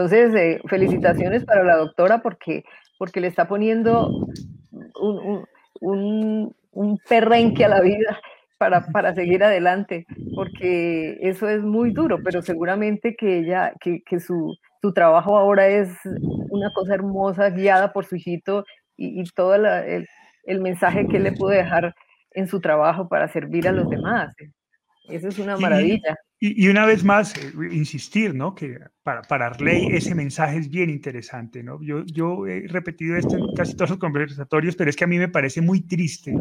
Entonces, eh, felicitaciones para la doctora porque, porque le está poniendo un, un, un, perrenque a la vida para, para, seguir adelante, porque eso es muy duro, pero seguramente que ella, que, que su, su, trabajo ahora es una cosa hermosa, guiada por su hijito y, y todo el, el, mensaje que él le pudo dejar en su trabajo para servir a los demás. Eso es una maravilla. Y, una vez más, eh, insistir, ¿no? Que para, para ese mensaje es bien interesante, ¿no? Yo, yo he repetido esto en casi todos los conversatorios, pero es que a mí me parece muy triste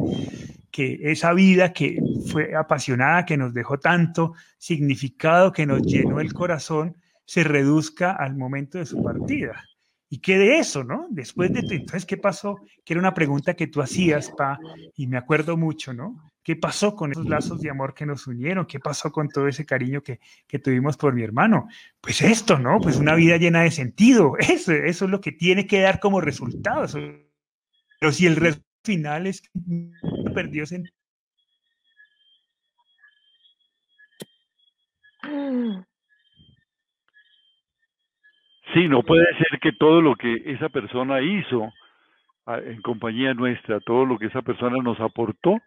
que esa vida que fue apasionada, que nos dejó tanto significado, que nos llenó el corazón, se reduzca al momento de su partida. ¿Y qué de eso, no? Después de, entonces, ¿qué pasó? Que era una pregunta que tú hacías, Pa, y me acuerdo mucho, ¿no? ¿Qué pasó con esos lazos de amor que nos unieron? ¿Qué pasó con todo ese cariño que, tuvimos por mi hermano? Pues esto, ¿no? Pues una vida llena de sentido. Eso, eso es lo que tiene que dar como resultado. Pero si el resultado final es que perdió sentido. Sí, no puede ser que todo lo que esa persona hizo ah, en compañía nuestra, todo lo que esa persona nos aportó,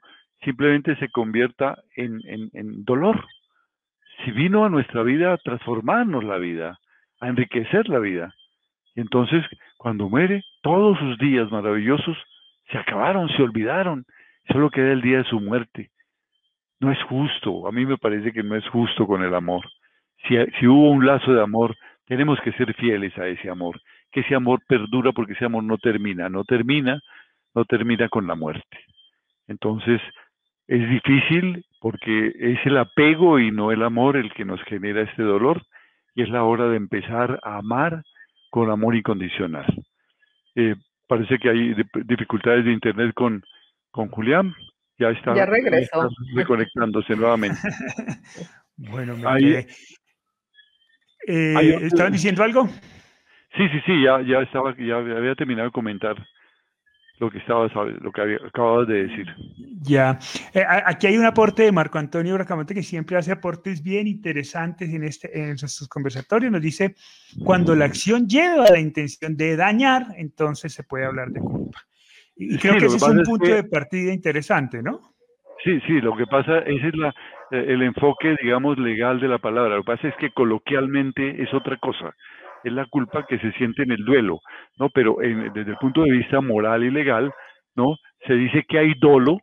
simplemente se convierta en, en, dolor. Si vino a nuestra vida a transformarnos la vida, a enriquecer la vida. Y entonces, cuando muere, todos sus días maravillosos se acabaron, se olvidaron. Solo queda el día de su muerte. No es justo, a mí me parece que no es justo con el amor. Si, si hubo un lazo de amor, tenemos que ser fieles a ese amor, que ese amor perdura porque ese amor no termina, no termina, no termina con la muerte. Entonces, es difícil porque es el apego y no el amor el que nos genera este dolor y es la hora de empezar a amar con amor incondicional. Eh, parece que hay dificultades de internet con, con Julián. Ya está, ya regresó. reconectándose nuevamente. bueno, me eh, ¿Estaban diciendo algo? Sí, sí, sí, ya, ya estaba, ya había terminado de comentar lo que estabas, lo que había, acababas de decir. Ya, eh, aquí hay un aporte de Marco Antonio Bracamonte que siempre hace aportes bien interesantes en este, en sus conversatorios. Nos dice cuando la acción lleva a la intención de dañar, entonces se puede hablar de culpa. Y creo que ese es un punto de partida interesante, ¿no? Sí, sí, lo que pasa, ese es la, eh, el enfoque, digamos, legal de la palabra. Lo que pasa es que coloquialmente es otra cosa es la culpa que se siente en el duelo, ¿no? Pero desde el punto de vista moral y legal, ¿no? Se dice que hay dolo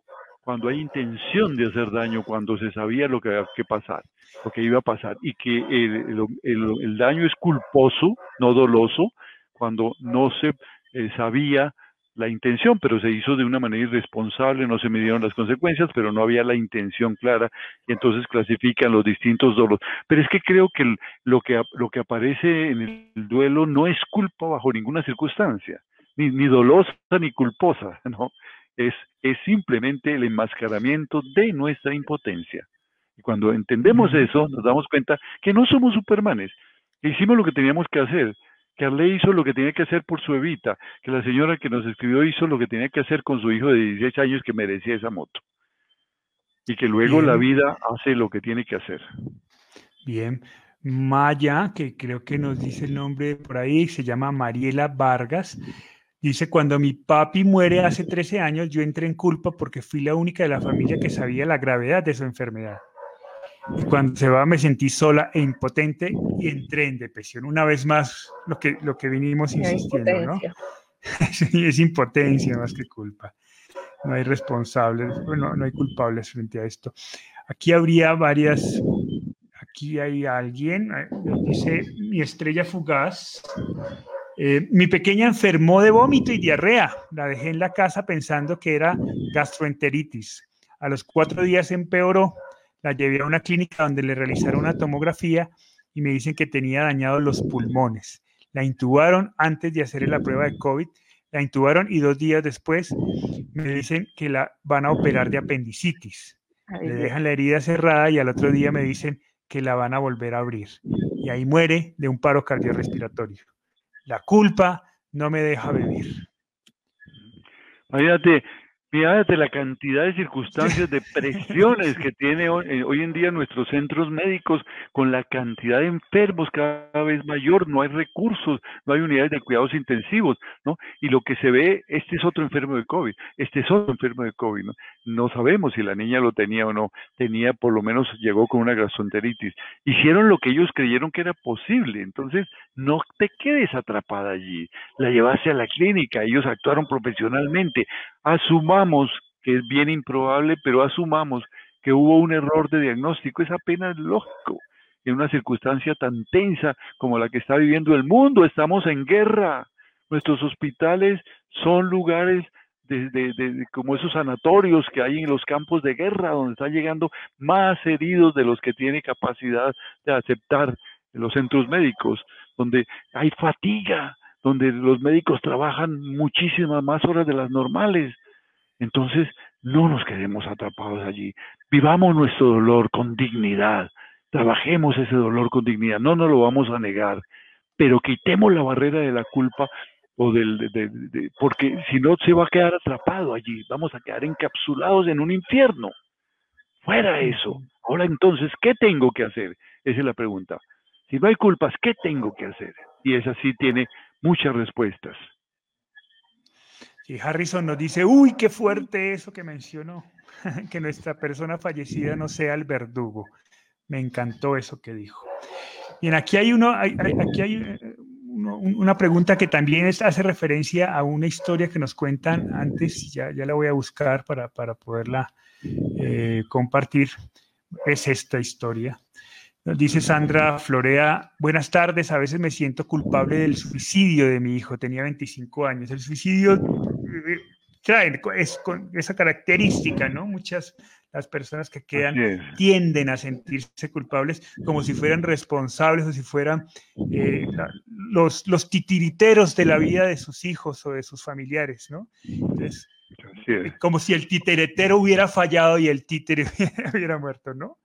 cuando hay intención de hacer daño, cuando se sabía lo que había que pasar, lo que iba a pasar, y que el, el, daño es culposo, no doloso, cuando no se eh, sabía la intención, pero se hizo de una manera irresponsable, no se midieron las consecuencias, pero no había la intención clara y entonces clasifican los distintos dolores. Pero es que creo que lo que lo que aparece en el duelo no es culpa bajo ninguna circunstancia, ni, ni dolosa ni culposa, ¿no? Es, es simplemente el enmascaramiento de nuestra impotencia. Y cuando entendemos eso, nos damos cuenta que no somos supermanes, que hicimos lo que teníamos que hacer, que Arle hizo lo que tenía que hacer por su Evita, que la señora que nos escribió hizo lo que tenía que hacer con su hijo de 16 años que merecía esa moto. Y que luego la vida hace lo que tiene que hacer. Bien. Maya, que creo que nos dice el nombre por ahí, se llama Mariela Vargas. Dice, cuando mi papi muere hace 13 años, yo entré en culpa porque fui la única de la familia que sabía la gravedad de su enfermedad. Cuando se va me sentí sola e impotente y entré en depresión. Una vez más, lo que, lo que vinimos insistiendo, ¿no? es impotencia más que culpa. No hay responsables, bueno, no hay culpables frente a esto. Aquí habría varias, aquí hay alguien, eh, dice mi estrella fugaz. Eh, mi pequeña enfermó de vómito y diarrea. La dejé en la casa pensando que era gastroenteritis. A los cuatro días empeoró la llevé a una clínica donde le realizaron una tomografía y me dicen que tenía dañados los pulmones. La intubaron antes de hacerle la prueba de COVID, la intubaron y dos días después me dicen que la van a operar de apendicitis. Le dejan la herida cerrada y al otro día me dicen que la van a volver a abrir. Y ahí muere de un paro cardiorrespiratorio. La culpa no me deja vivir. Imagínate, Fíjate la cantidad de circunstancias, de presiones que tiene eh, hoy, en día nuestros centros médicos con la cantidad de enfermos cada vez mayor, no hay recursos, no hay unidades de cuidados intensivos, ¿no? Y lo que se ve, este es otro enfermo de COVID, este es otro enfermo de COVID, ¿no? No sabemos si la niña lo tenía o no, tenía, por lo menos llegó con una gastroenteritis. Hicieron lo que ellos creyeron que era posible, entonces no te quedes atrapada allí, la llevaste a la clínica, ellos actuaron profesionalmente, asumamos que es bien improbable, pero asumamos que hubo un error de diagnóstico, es apenas lógico. En una circunstancia tan tensa como la que está viviendo el mundo, estamos en guerra. Nuestros hospitales son lugares de, como esos sanatorios que hay en los campos de guerra, donde están llegando más heridos de los que tiene capacidad de aceptar los centros médicos, donde hay fatiga, donde los médicos trabajan muchísimas más horas de las normales. Entonces, no nos quedemos atrapados allí. Vivamos nuestro dolor con dignidad. Trabajemos ese dolor con dignidad. No nos lo vamos a negar. Pero quitemos la barrera de la culpa o del, de, porque si no se va a quedar atrapado allí, vamos a quedar encapsulados en un infierno. Fuera eso. Ahora entonces, ¿qué tengo que hacer? Esa es la pregunta. Si no hay culpas, ¿qué tengo que hacer? Y esa sí tiene muchas respuestas. Y Harrison nos dice, uy, qué fuerte eso que mencionó, que nuestra persona fallecida no sea el verdugo. Me encantó eso que dijo. Bien, aquí hay, uno, aquí hay eh, una pregunta que también hace referencia a una historia que nos cuentan antes, ya, ya la voy a buscar para, para poderla eh, compartir. Es esta historia. Nos dice Sandra Florea, buenas tardes, a veces me siento culpable del suicidio de mi hijo, tenía 25 años. El suicidio eh, trae es, con esa característica, ¿no? Muchas las personas que quedan tienden a sentirse culpables como si fueran responsables o si fueran eh, los, los titiriteros de la vida de sus hijos o de sus familiares, ¿no? Entonces, como si el titeretero hubiera fallado y el títere hubiera muerto, ¿no?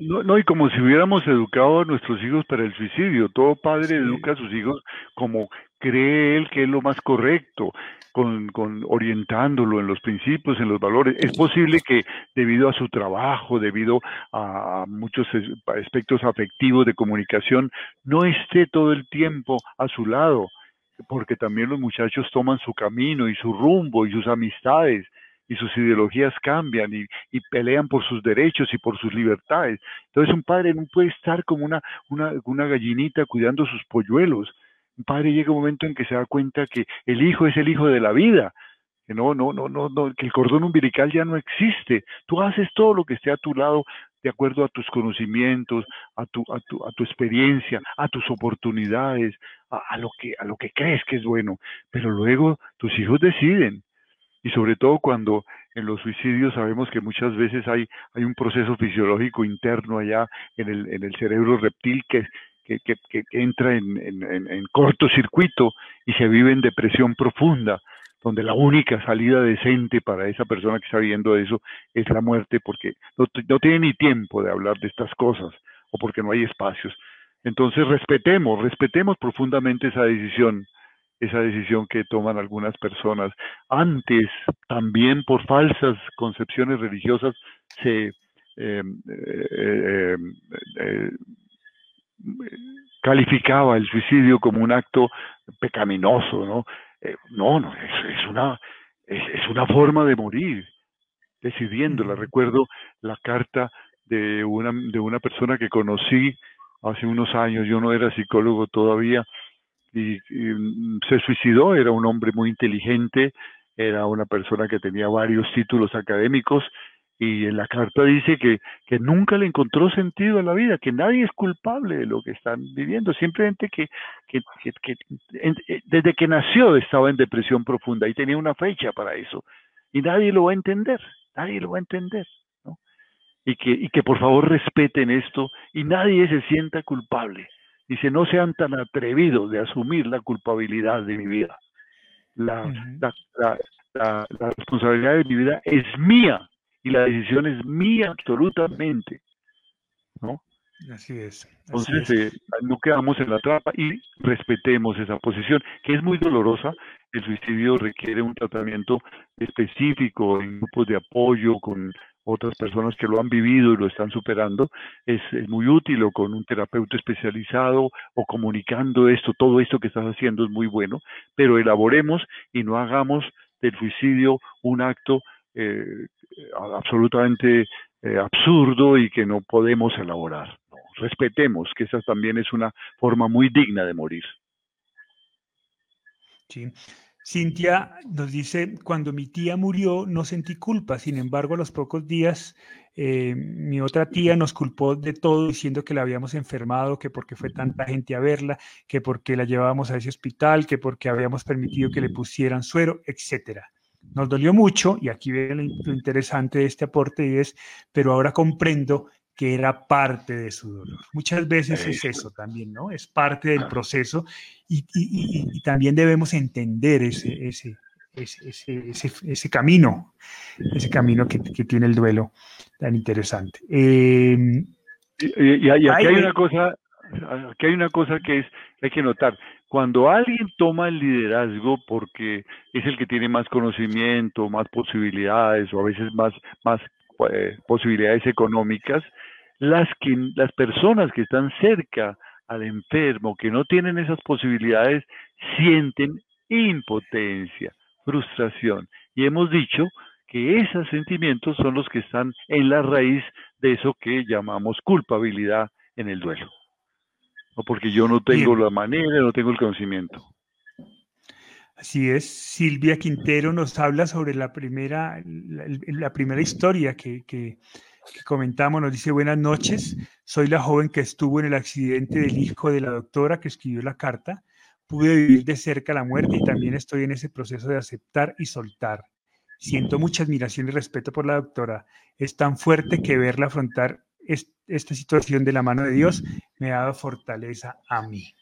No, no, y como si hubiéramos educado a nuestros hijos para el suicidio. Todo padre educa a sus hijos como cree él que es lo más correcto con, con, orientándolo en los principios, en los valores. Es posible que debido a su trabajo, debido a muchos aspectos afectivos de comunicación, no esté todo el tiempo a su lado, porque también los muchachos toman su camino y su rumbo y sus amistades y sus ideologías cambian y, y, pelean por sus derechos y por sus libertades. Entonces un padre no puede estar como una, una, una gallinita cuidando sus polluelos padre llega un momento en que se da cuenta que el hijo es el hijo de la vida, que no, no, no, no, no, que el cordón umbilical ya no existe. Tú haces todo lo que esté a tu lado de acuerdo a tus conocimientos, a tu, a tu, a tu experiencia, a tus oportunidades, a, lo que, a lo que crees que es bueno. Pero luego tus hijos deciden. Y sobre todo cuando en los suicidios sabemos que muchas veces hay, hay un proceso fisiológico interno allá en el, en el cerebro reptil que, que, entra en, en, en, cortocircuito y se vive en depresión profunda, donde la única salida decente para esa persona que está viendo eso es la muerte, porque no, no tiene ni tiempo de hablar de estas cosas o porque no hay espacios. Entonces respetemos, respetemos profundamente esa decisión, esa decisión que toman algunas personas. Antes, también por falsas concepciones religiosas, se eh, eh, eh, calificaba el suicidio como un acto pecaminoso, ¿no? Eh, no, no, es, es una, es, una forma de morir, decidiéndola. Recuerdo la carta de una, de una persona que conocí hace unos años, yo no era psicólogo todavía, y, mm, se suicidó, era un hombre muy inteligente, era una persona que tenía varios títulos académicos y en la carta dice que, que, nunca le encontró sentido a la vida, que nadie es culpable de lo que están viviendo, simplemente que, que, que eh, desde que nació estaba en depresión profunda y tenía una fecha para eso. Y nadie lo va a entender, nadie lo va a entender. ¿no? Y, que, y que por favor respeten esto y nadie se sienta culpable. Dice, no sean tan atrevidos de asumir la culpabilidad de mi vida. La, la, la, la responsabilidad de mi vida es mía, y la decisión es mía absolutamente. ¿no? Así es. Entonces, eh, no quedamos en la trampa y respetemos esa posición, que es muy dolorosa. El suicidio requiere un tratamiento específico en grupos de apoyo con otras personas que lo han vivido y lo están superando. Es, es muy útil o con un terapeuta especializado o comunicando esto, todo esto que estás haciendo es muy bueno, pero elaboremos y no hagamos del suicidio un acto eh, absolutamente eh, absurdo y que no podemos elaborar. respetemos que esa también es una forma muy digna de morir. Sí. Cintia nos dice, cuando mi tía murió no sentí culpa, sin embargo a los pocos días eh, mi otra tía nos culpó de todo diciendo que la habíamos enfermado, que porque fue tanta gente a verla, que porque la llevábamos a ese hospital, que porque habíamos permitido que le pusieran suero, etcétera. Nos dolió mucho, y aquí ve lo interesante de este aporte, y es, pero ahora comprendo que era parte de su dolor. Muchas veces es eso también, ¿no? Es parte del proceso y, también debemos entender ese, ese, ese, ese, camino, ese camino que, tiene el duelo tan interesante. Em, y, aquí hay una cosa, aquí hay una cosa que es, hay que notar. Cuando alguien toma el liderazgo porque es el que tiene más conocimiento, más posibilidades o a veces más, eh, posibilidades económicas, las, que, las personas que están cerca al enfermo, que no tienen esas posibilidades, sienten impotencia, frustración. Y hemos dicho que esos sentimientos son los que están en la raíz de eso que llamamos culpabilidad en el duelo. O porque yo no tengo la manera, no tengo el conocimiento. Así es, Silvia Quintero nos habla sobre la primera, la, primera historia que, que, comentamos. Nos dice, buenas noches, soy la joven que estuvo en el accidente del hijo de la doctora que escribió la carta. Pude vivir de cerca la muerte y también estoy en ese proceso de aceptar y soltar. Siento mucha admiración y respeto por la doctora. Es tan fuerte que verla afrontar esta situación de la mano de Dios me ha dado fortaleza a mí.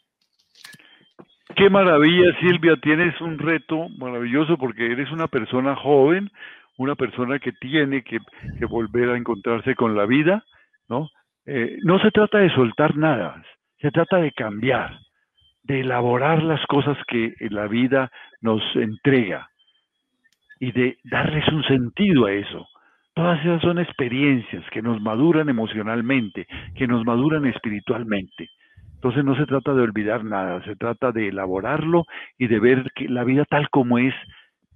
Qué maravilla, Silvia, tienes un reto maravilloso porque eres una persona joven, una persona que tiene que, volver a encontrarse con la vida, ¿no? Eh, no se trata de soltar nada, se trata de cambiar, de elaborar las cosas que la vida nos entrega y de darles un sentido a eso. Todas esas son experiencias que nos maduran emocionalmente, que nos maduran espiritualmente. Entonces no se trata de olvidar nada, se trata de elaborarlo y de ver que la vida tal como es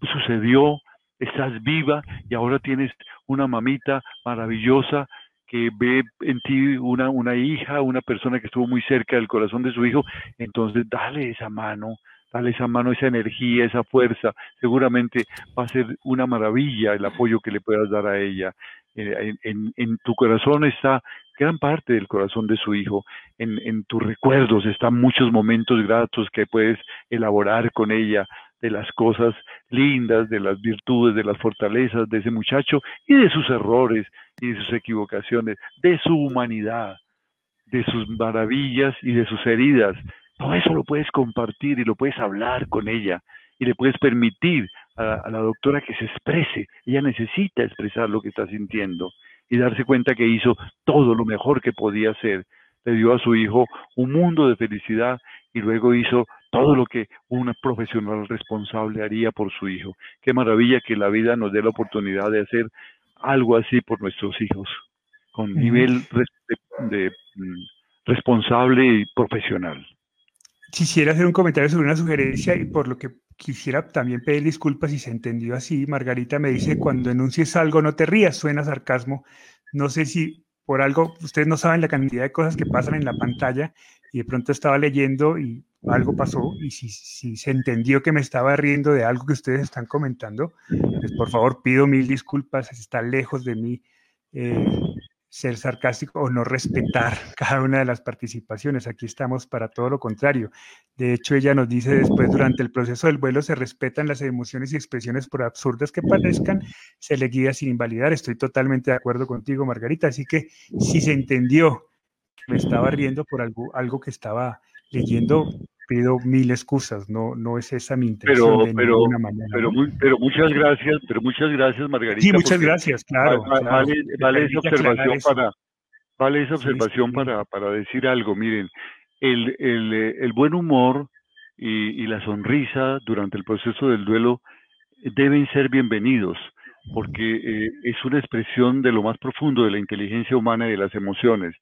sucedió, estás viva y ahora tienes una mamita maravillosa que ve en ti una, una hija, una persona que estuvo muy cerca del corazón de su hijo, entonces dale esa mano, dale esa mano, esa energía, esa fuerza. Seguramente va a ser una maravilla el apoyo que le puedas dar a ella. Eh, en, tu corazón está gran parte del corazón de su hijo. En, en tus recuerdos están muchos momentos gratos que puedes elaborar con ella de las cosas lindas, de las virtudes, de las fortalezas de ese muchacho y de sus errores y de sus equivocaciones, de su humanidad, de sus maravillas y de sus heridas. Todo eso lo puedes compartir y lo puedes hablar con ella y le puedes permitir a, la doctora que se exprese. Ella necesita expresar lo que está sintiendo y darse cuenta que hizo todo lo mejor que podía hacer. Le dio a su hijo un mundo de felicidad y luego hizo todo lo que una profesional responsable haría por su hijo. Qué maravilla que la vida nos dé la oportunidad de hacer algo así por nuestros hijos, con nivel de, mm, responsable y profesional. Quisiera hacer un comentario sobre una sugerencia y por lo que quisiera también pedir disculpas si se entendió así. Margarita me dice, cuando enuncies algo no te rías, suena sarcasmo. No sé si por algo, ustedes no saben la cantidad de cosas que pasan en la pantalla y de pronto estaba leyendo y algo pasó y si, se entendió que me estaba riendo de algo que ustedes están comentando, pues por favor pido mil disculpas, está lejos de mí. Eh, ser sarcástico o no respetar cada una de las participaciones. Aquí estamos para todo lo contrario. De hecho, ella nos dice después, durante el proceso del vuelo se respetan las emociones y expresiones por absurdas que parezcan, se le guía sin invalidar. Estoy totalmente de acuerdo contigo, Margarita. Así que si se entendió me estaba riendo por algo, algo que estaba leyendo, pido mil excusas, no, no es esa mi intención pero, de pero, manera. Pero, pero, muchas gracias, pero muchas gracias, Margarita. Sí, muchas gracias, claro. Vale, esa observación para, vale esa observación para, para decir algo. Miren, el, el, el buen humor y, y, la sonrisa durante el proceso del duelo deben ser bienvenidos porque eh, es una expresión de lo más profundo de la inteligencia humana y de las emociones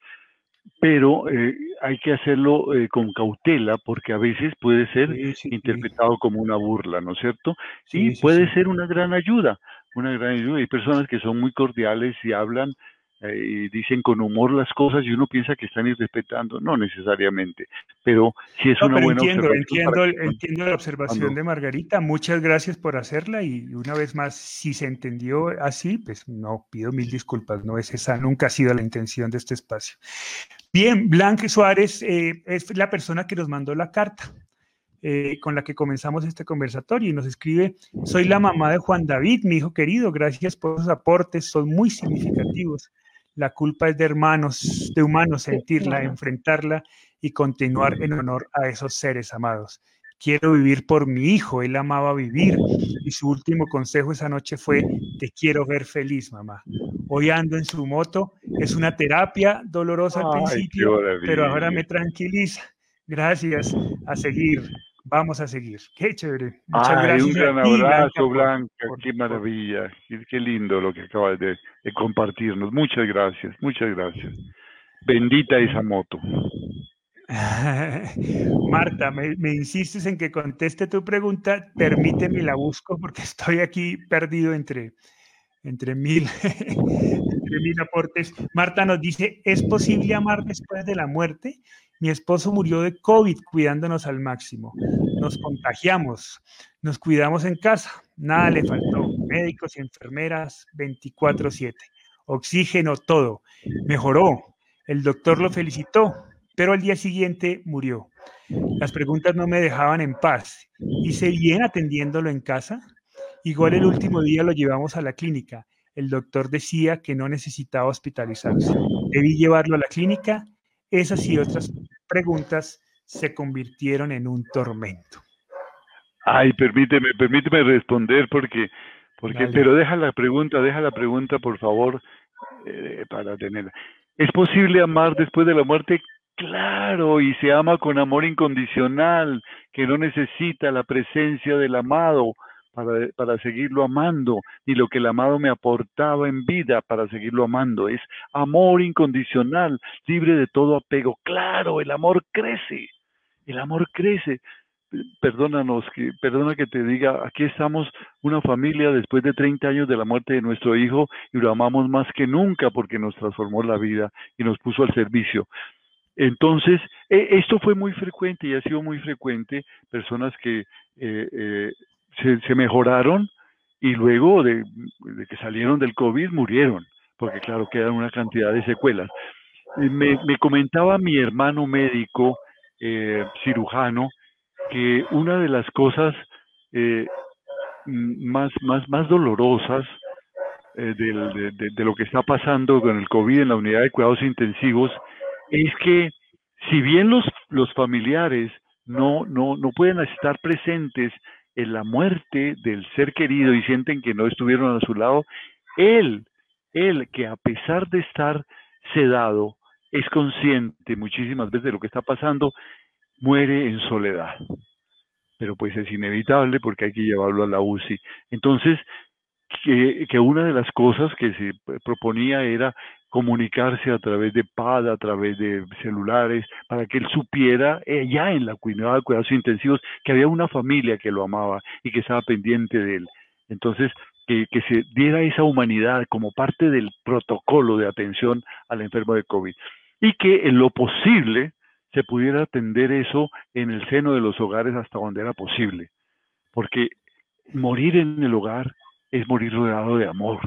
pero eh, hay que hacerlo eh, con cautela porque a veces puede ser interpretado como una burla, ¿no es cierto? y puede ser una gran ayuda, una gran ayuda. Hay personas que son muy cordiales y hablan eh, y dicen con humor las cosas y uno piensa que están irrespetando, no necesariamente, pero si es una buena entiendo, Entiendo, entiendo la observación de Margarita, muchas gracias por hacerla y una vez más, si se entendió así, pues no, pido mil disculpas, no es esa, nunca ha sido la intención de este espacio. Bien, Blanque Suárez eh, es la persona que nos mandó la carta. Eh, con la que comenzamos este conversatorio y nos escribe, soy la mamá de Juan David, mi hijo querido, gracias por sus aportes, son muy significativos. La culpa es de hermanos, de humanos, sentirla, enfrentarla y continuar en honor a esos seres amados. Quiero vivir por mi hijo, él amaba vivir y su último consejo esa noche fue, te quiero ver feliz, mamá. Hoy ando en su moto, es una terapia dolorosa al principio, pero ahora me tranquiliza. Gracias. A seguir. Vamos a seguir. Qué chévere. Muchas gracias. Un gran abrazo, Blanca. qué maravilla. Qué, lindo lo que acabas de, compartirnos. Muchas gracias. Muchas gracias. Bendita esa moto. Marta, me, me, insistes en que conteste tu pregunta. Permíteme, la busco porque estoy aquí perdido entre, entre mil, entre mil aportes. Marta nos dice, ¿es posible amar después de la muerte? Mi esposo murió de COVID cuidándonos al máximo. Nos contagiamos, nos cuidamos en casa, nada le faltó. Médicos y enfermeras 24/7, oxígeno, todo. Mejoró. El doctor lo felicitó, pero al día siguiente murió. Las preguntas no me dejaban en paz. ¿Hice bien atendiéndolo en casa? Igual el último día lo llevamos a la clínica. El doctor decía que no necesitaba hospitalizarse. Debí llevarlo a la clínica. Esas y otras preguntas se convirtieron en un tormento. Ay, permíteme, permíteme responder porque, porque, pero deja la pregunta, deja la pregunta, por favor, eh, para tenerla. ¿Es posible amar después de la muerte? Claro, y se ama con amor incondicional, que no necesita la presencia del amado para, seguirlo amando, ni lo que el amado me aportaba en vida para seguirlo amando. Es amor incondicional, libre de todo apego. Claro, el amor crece, el amor crece. Perdónanos, que, perdona que te diga, aquí estamos una familia después de 30 años de la muerte de nuestro hijo y lo amamos más que nunca porque nos transformó la vida y nos puso al servicio. Entonces, e, esto fue muy frecuente y ha sido muy frecuente, personas que eh, eh, se, mejoraron y luego de, que salieron del COVID murieron, porque claro, quedan una cantidad de secuelas. Me, comentaba mi hermano médico, eh, cirujano, que una de las cosas eh, más, más, más dolorosas eh, de, de, lo que está pasando con el COVID en la unidad de cuidados intensivos es que si bien los, los familiares no, no, no pueden estar presentes en la muerte del ser querido y sienten que no estuvieron a su lado, él, él que a pesar de estar sedado, es consciente muchísimas veces de lo que está pasando, muere en soledad. Pero pues es inevitable porque hay que llevarlo a la UCI. Entonces, que, que una de las cosas que se proponía era comunicarse a través de PAD, a través de celulares, para que él supiera eh, ya en la cuidado de cuidados intensivos que había una familia que lo amaba y que estaba pendiente de él. Entonces, que, que se diera esa humanidad como parte del protocolo de atención al enfermo de COVID. Y que en lo posible se pudiera atender eso en el seno de los hogares hasta donde era posible, porque morir en el hogar es morir rodeado de amor,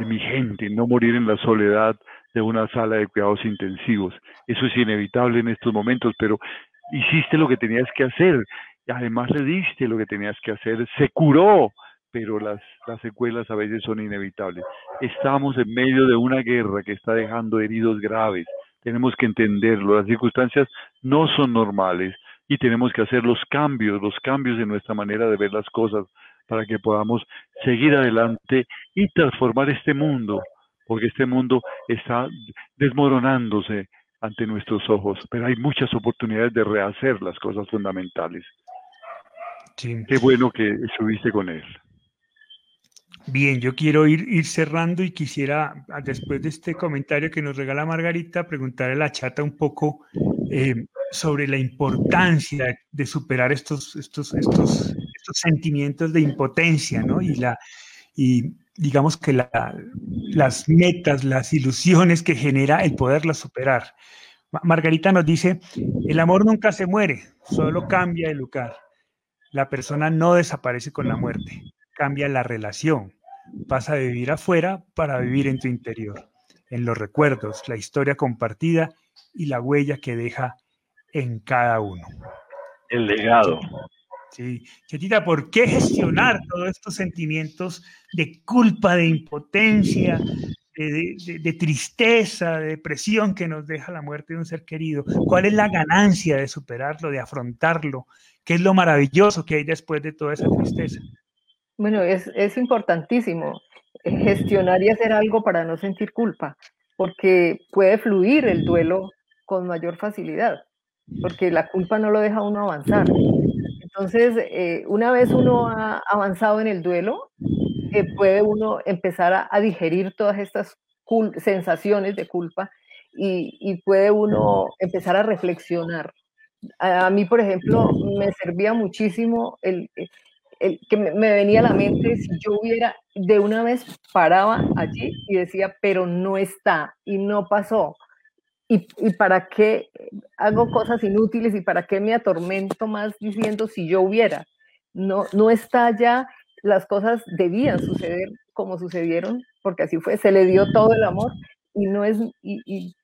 de mi gente, no morir en la soledad de una sala de cuidados intensivos. Eso es inevitable en estos momentos, pero hiciste lo que tenías que hacer, y además le diste lo que tenías que hacer, se curó, pero las, las secuelas a veces son inevitables. Estamos en medio de una guerra que está dejando heridos graves, tenemos que entenderlo, las circunstancias no son normales y tenemos que hacer los cambios, los cambios en nuestra manera de ver las cosas para que podamos seguir adelante y transformar este mundo, porque este mundo está desmoronándose ante nuestros ojos, pero hay muchas oportunidades de rehacer las cosas fundamentales. Qué bueno que estuviste con él. Bien, yo quiero ir, ir cerrando y quisiera, después de este comentario que nos regala Margarita, preguntarle a la chata un poco eh, sobre la importancia de superar estos, estos, estos, estos sentimientos de impotencia, ¿no? Y, la, y digamos que las metas, las ilusiones que genera el poderlas superar. Margarita nos dice, el amor nunca se muere, solo cambia de lugar. La persona no desaparece con la muerte, cambia la relación, pasa de vivir afuera para vivir en tu interior, en los recuerdos, la historia compartida y la huella que deja en cada uno. El legado. Sí, Chetita, ¿por qué gestionar todos estos sentimientos de culpa, de impotencia, de, tristeza, de depresión que nos deja la muerte de un ser querido? ¿Cuál es la ganancia de superarlo, de afrontarlo? ¿Qué es lo maravilloso que hay después de toda esa tristeza? Bueno, es, es importantísimo gestionar y hacer algo para no sentir culpa, porque puede fluir el duelo con mayor facilidad. porque la culpa no lo deja uno avanzar. Entonces, eh, una vez uno ha avanzado en el duelo, eh, puede uno empezar a, digerir todas estas sensaciones de culpa y, puede uno empezar a reflexionar. A, mí, por ejemplo, me servía muchísimo el, el que me, venía a la mente si yo hubiera de una vez paraba allí y decía, pero no está y no pasó. ¿Y, para qué hago cosas inútiles y para qué me atormento más diciendo si yo hubiera? No, no está ya, las cosas debían suceder como sucedieron, porque así fue, se le dio todo el amor y no es, y, y,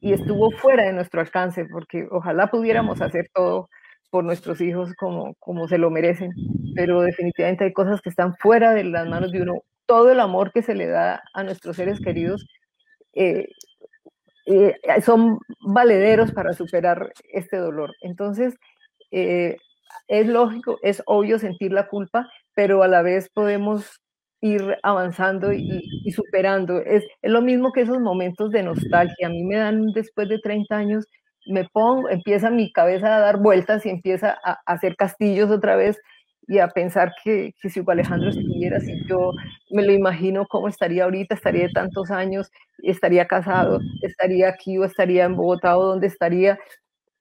y estuvo fuera de nuestro alcance, porque ojalá pudiéramos hacer todo por nuestros hijos como, como se lo merecen, pero definitivamente hay cosas que están fuera de las manos de uno. Todo el amor que se le da a nuestros seres queridos eh, eh, son valederos para superar este dolor. Entonces, eh, es lógico, es obvio sentir la culpa, pero a la vez podemos ir avanzando y, superando. Es, es, lo mismo que esos momentos de nostalgia. A mí me dan después de 30 años me pongo, empieza mi cabeza a dar vueltas y empieza a, hacer castillos otra vez y a pensar que, si Hugo Alejandro estuviera, si yo me lo imagino cómo estaría ahorita, estaría de tantos años, estaría casado, estaría aquí o estaría en Bogotá o donde estaría,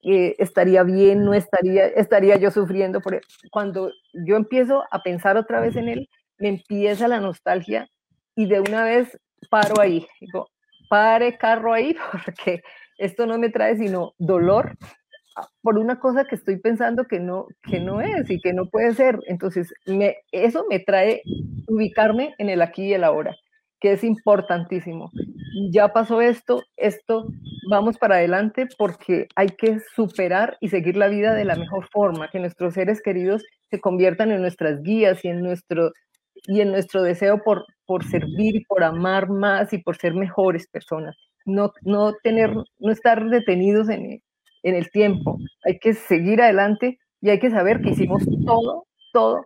eh, estaría bien, no estaría, estaría yo sufriendo. Por, cuando yo empiezo a pensar otra vez en él, me empieza la nostalgia y de una vez paro ahí, digo, pare carro ahí porque esto no me trae sino dolor por una cosa que estoy pensando que no, que no es y que no puede ser. Entonces, me, eso me trae ubicarme en el aquí y el ahora, que es importantísimo. Ya pasó esto, esto, vamos para adelante porque hay que superar y seguir la vida de la mejor forma, que nuestros seres queridos se conviertan en nuestras guías y en nuestro, y en nuestro deseo por, por servir, por amar más y por ser mejores personas no, no, tener, no estar detenidos en, en el tiempo. Hay que seguir adelante y hay que saber que hicimos todo, todo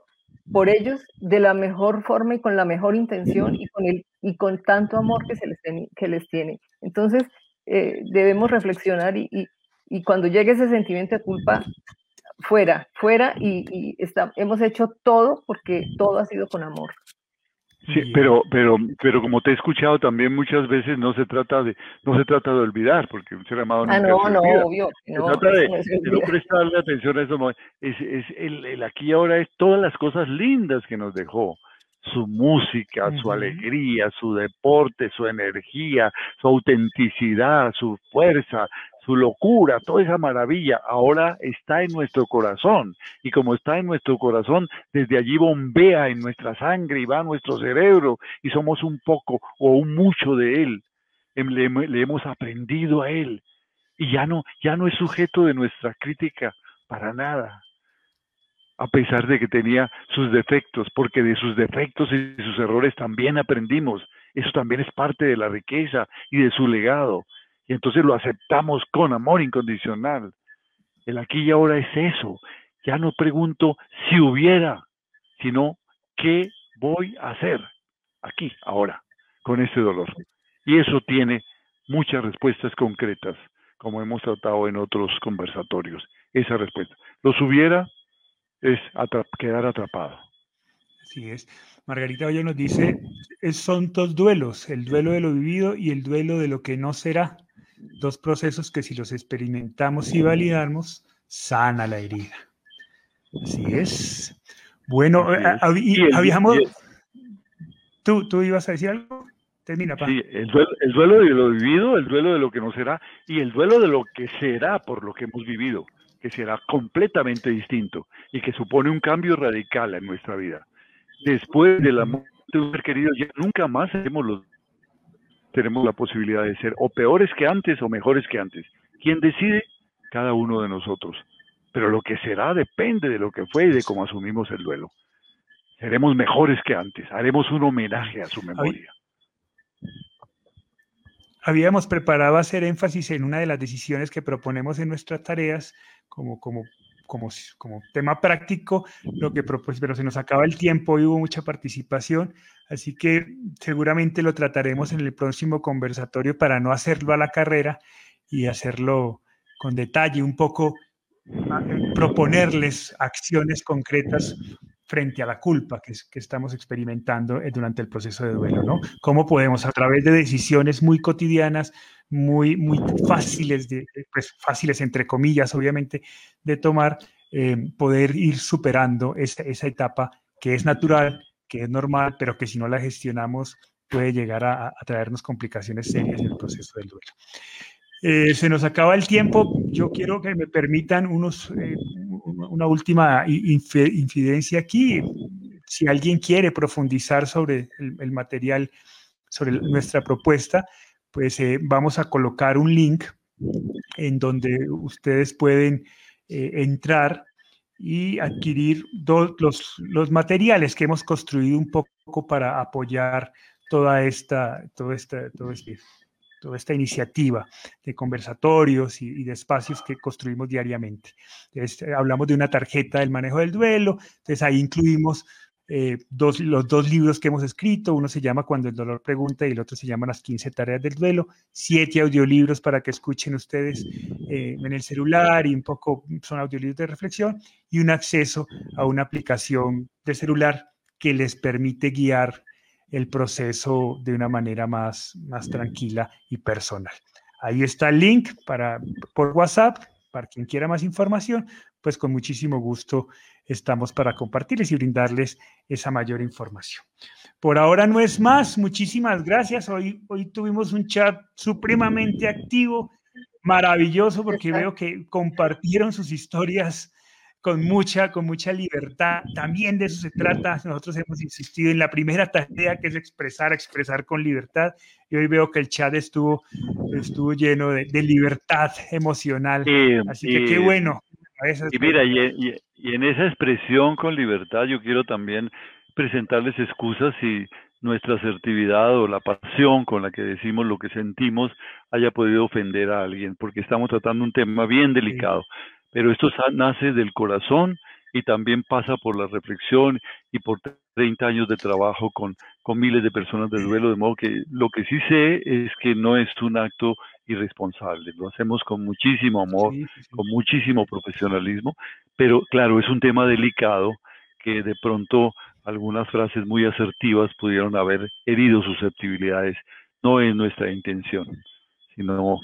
por ellos de la mejor forma y con la mejor intención y con, el, y con tanto amor que, se les, que les tiene. Entonces, eh, debemos reflexionar y, y, cuando llegue ese sentimiento de culpa, fuera, fuera y, y está, hemos hecho todo porque todo ha sido con amor. Sí, pero, pero, pero como te he escuchado también muchas veces no se trata de, no se trata de olvidar, porque un ser amado ah, no, no, obvio. Se trata de, no, prestarle atención a eso. Es, es el, el, aquí y ahora es todas las cosas lindas que nos dejó. Su música, su alegría, su deporte, su energía, su autenticidad, su fuerza, su locura, toda esa maravilla, ahora está en nuestro corazón. Y como está en nuestro corazón, desde allí bombea en nuestra sangre y va a nuestro cerebro y somos un poco o un mucho de él. Em, le, hemos aprendido a él y ya no, ya no es sujeto de nuestra crítica para nada a pesar de que tenía sus defectos, porque de sus defectos y sus errores también aprendimos. Eso también es parte de la riqueza y de su legado y entonces lo aceptamos con amor incondicional. El aquí y ahora es eso. Ya no pregunto si hubiera, sino qué voy a hacer aquí, ahora, con este dolor. Y eso tiene muchas respuestas concretas, como hemos tratado en otros conversatorios. Esa respuesta. Los hubiera es quedar atrapado. Así es. Margarita Hoyo nos dice, son dos duelos, el duelo de lo vivido y el duelo de lo que no será dos procesos que si los experimentamos y validamos, sana la herida. Así es. Bueno, eh, habíamos... ¿Tú, ¿Tú ibas a decir algo? Termina, Sí, el duelo, el duelo de lo vivido, el duelo de lo que no será y el duelo de lo que será por lo que hemos vivido, que será completamente distinto y que supone un cambio radical en nuestra vida. Después de la muerte de un ser querido, ya nunca más seremos los tenemos la posibilidad de ser o peores que antes o mejores que antes. ¿Quién decide? Cada uno de nosotros. Pero lo que será depende de lo que fue y de cómo asumimos el duelo. Seremos mejores que antes, haremos un homenaje a su memoria. Habíamos preparado hacer énfasis en una de las decisiones que proponemos en nuestras tareas como, como como, como tema práctico lo que propuse, pero se nos acaba el tiempo y hubo mucha participación, así que seguramente lo trataremos en el próximo conversatorio para no hacerlo a la carrera y hacerlo con detalle un poco eh, proponerles acciones concretas frente a la culpa que, que, estamos experimentando eh, durante el proceso de duelo, ¿no? ¿Cómo podemos a través de decisiones muy cotidianas, muy, muy fáciles, de, pues, fáciles entre comillas, obviamente, de tomar, eh, poder ir superando esa, esa, etapa que es natural, que es normal, pero que si no la gestionamos puede llegar a traernos complicaciones serias en el proceso del duelo. Eh, se nos acaba el tiempo. Yo quiero que me permitan unos, eh, una última infidencia aquí. Si alguien quiere profundizar sobre el, material, sobre nuestra propuesta, pues eh, vamos a colocar un link en donde ustedes pueden entrar y adquirir los, los materiales que hemos construido un poco para apoyar toda esta, todo, esta, todo este esta iniciativa de conversatorios y, de espacios que construimos diariamente. Entonces, hablamos de una tarjeta del manejo del duelo, entonces ahí incluimos eh, los dos libros que hemos escrito, uno se llama Cuando el dolor pregunta y el otro se llama Las 15 tareas del duelo, siete audiolibros para que escuchen ustedes eh, en el celular y un poco son audiolibros de reflexión y un acceso a una aplicación de celular que les permite guiar el proceso de una manera más, más tranquila y personal. Ahí está el link para, por WhatsApp, para quien quiera más información, pues con muchísimo gusto estamos para compartirles y brindarles esa mayor información. Por ahora no es más, muchísimas gracias. Hoy, hoy tuvimos un chat supremamente activo, maravilloso, porque veo que compartieron sus historias con mucha, con mucha libertad. También de eso se trata. Nosotros hemos insistido en la primera tarea que es expresar, expresar con libertad. Y hoy veo que el chat estuvo, estuvo lleno de, libertad emocional. Así que qué bueno. Y mira, y, y en esa expresión con libertad yo quiero también presentarles excusas si nuestra asertividad o la pasión con la que decimos lo que sentimos haya podido ofender a alguien, porque estamos tratando un tema bien delicado pero esto nace del corazón y también pasa por la reflexión y por 30 años de trabajo con, con miles de personas de duelo, de modo que lo que sí sé es que no es un acto irresponsable, lo hacemos con muchísimo amor, con muchísimo profesionalismo, pero claro, es un tema delicado que de pronto algunas frases muy asertivas pudieron haber herido susceptibilidades, no es nuestra intención, sino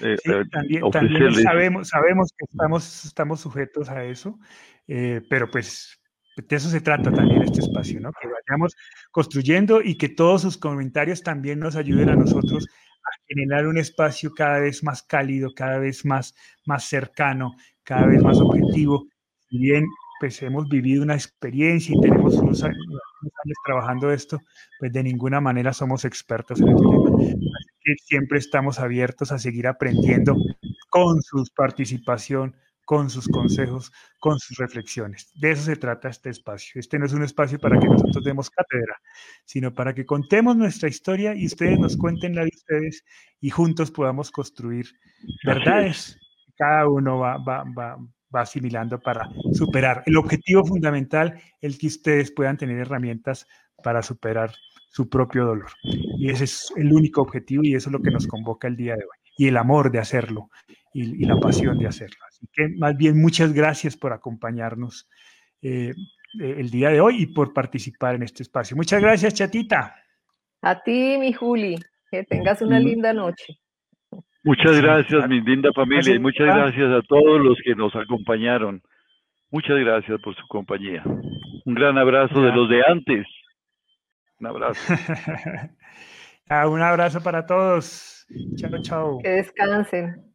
eh, eh, también, sabemos, sabemos que estamos, estamos sujetos a eso, eh, pero pues de eso se trata también este espacio, ¿no? Que vayamos construyendo y que todos sus comentarios también nos ayuden a nosotros a generar un espacio cada vez más cálido, cada vez más, más cercano, cada vez más objetivo. Si bien pues hemos vivido una experiencia y tenemos unos años, unos años trabajando esto, pues de ninguna manera somos expertos en el tema que siempre estamos abiertos a seguir aprendiendo con su participación, con sus consejos, con sus reflexiones. De eso se trata este espacio. Este no es un espacio para que nosotros demos cátedra, sino para que contemos nuestra historia y ustedes nos cuenten la de ustedes y juntos podamos construir verdades. Cada uno va, va, va, va asimilando para superar. El objetivo fundamental es que ustedes puedan tener herramientas para superar su propio dolor. Y ese es el único objetivo y eso es lo que nos convoca el día de hoy. Y el amor de hacerlo y, la pasión de hacerlo. Así que más bien muchas gracias por acompañarnos eh, eh, el día de hoy y por participar en este espacio. Muchas gracias, chatita. A ti, mi Juli. Que tengas una mm. linda noche. Muchas gracias, mi linda familia, y muchas gracias a todos los que nos acompañaron. Muchas gracias por su compañía. Un gran abrazo de los de antes. Un abrazo. Ah, un abrazo para todos. Chao, chao. Que descansen.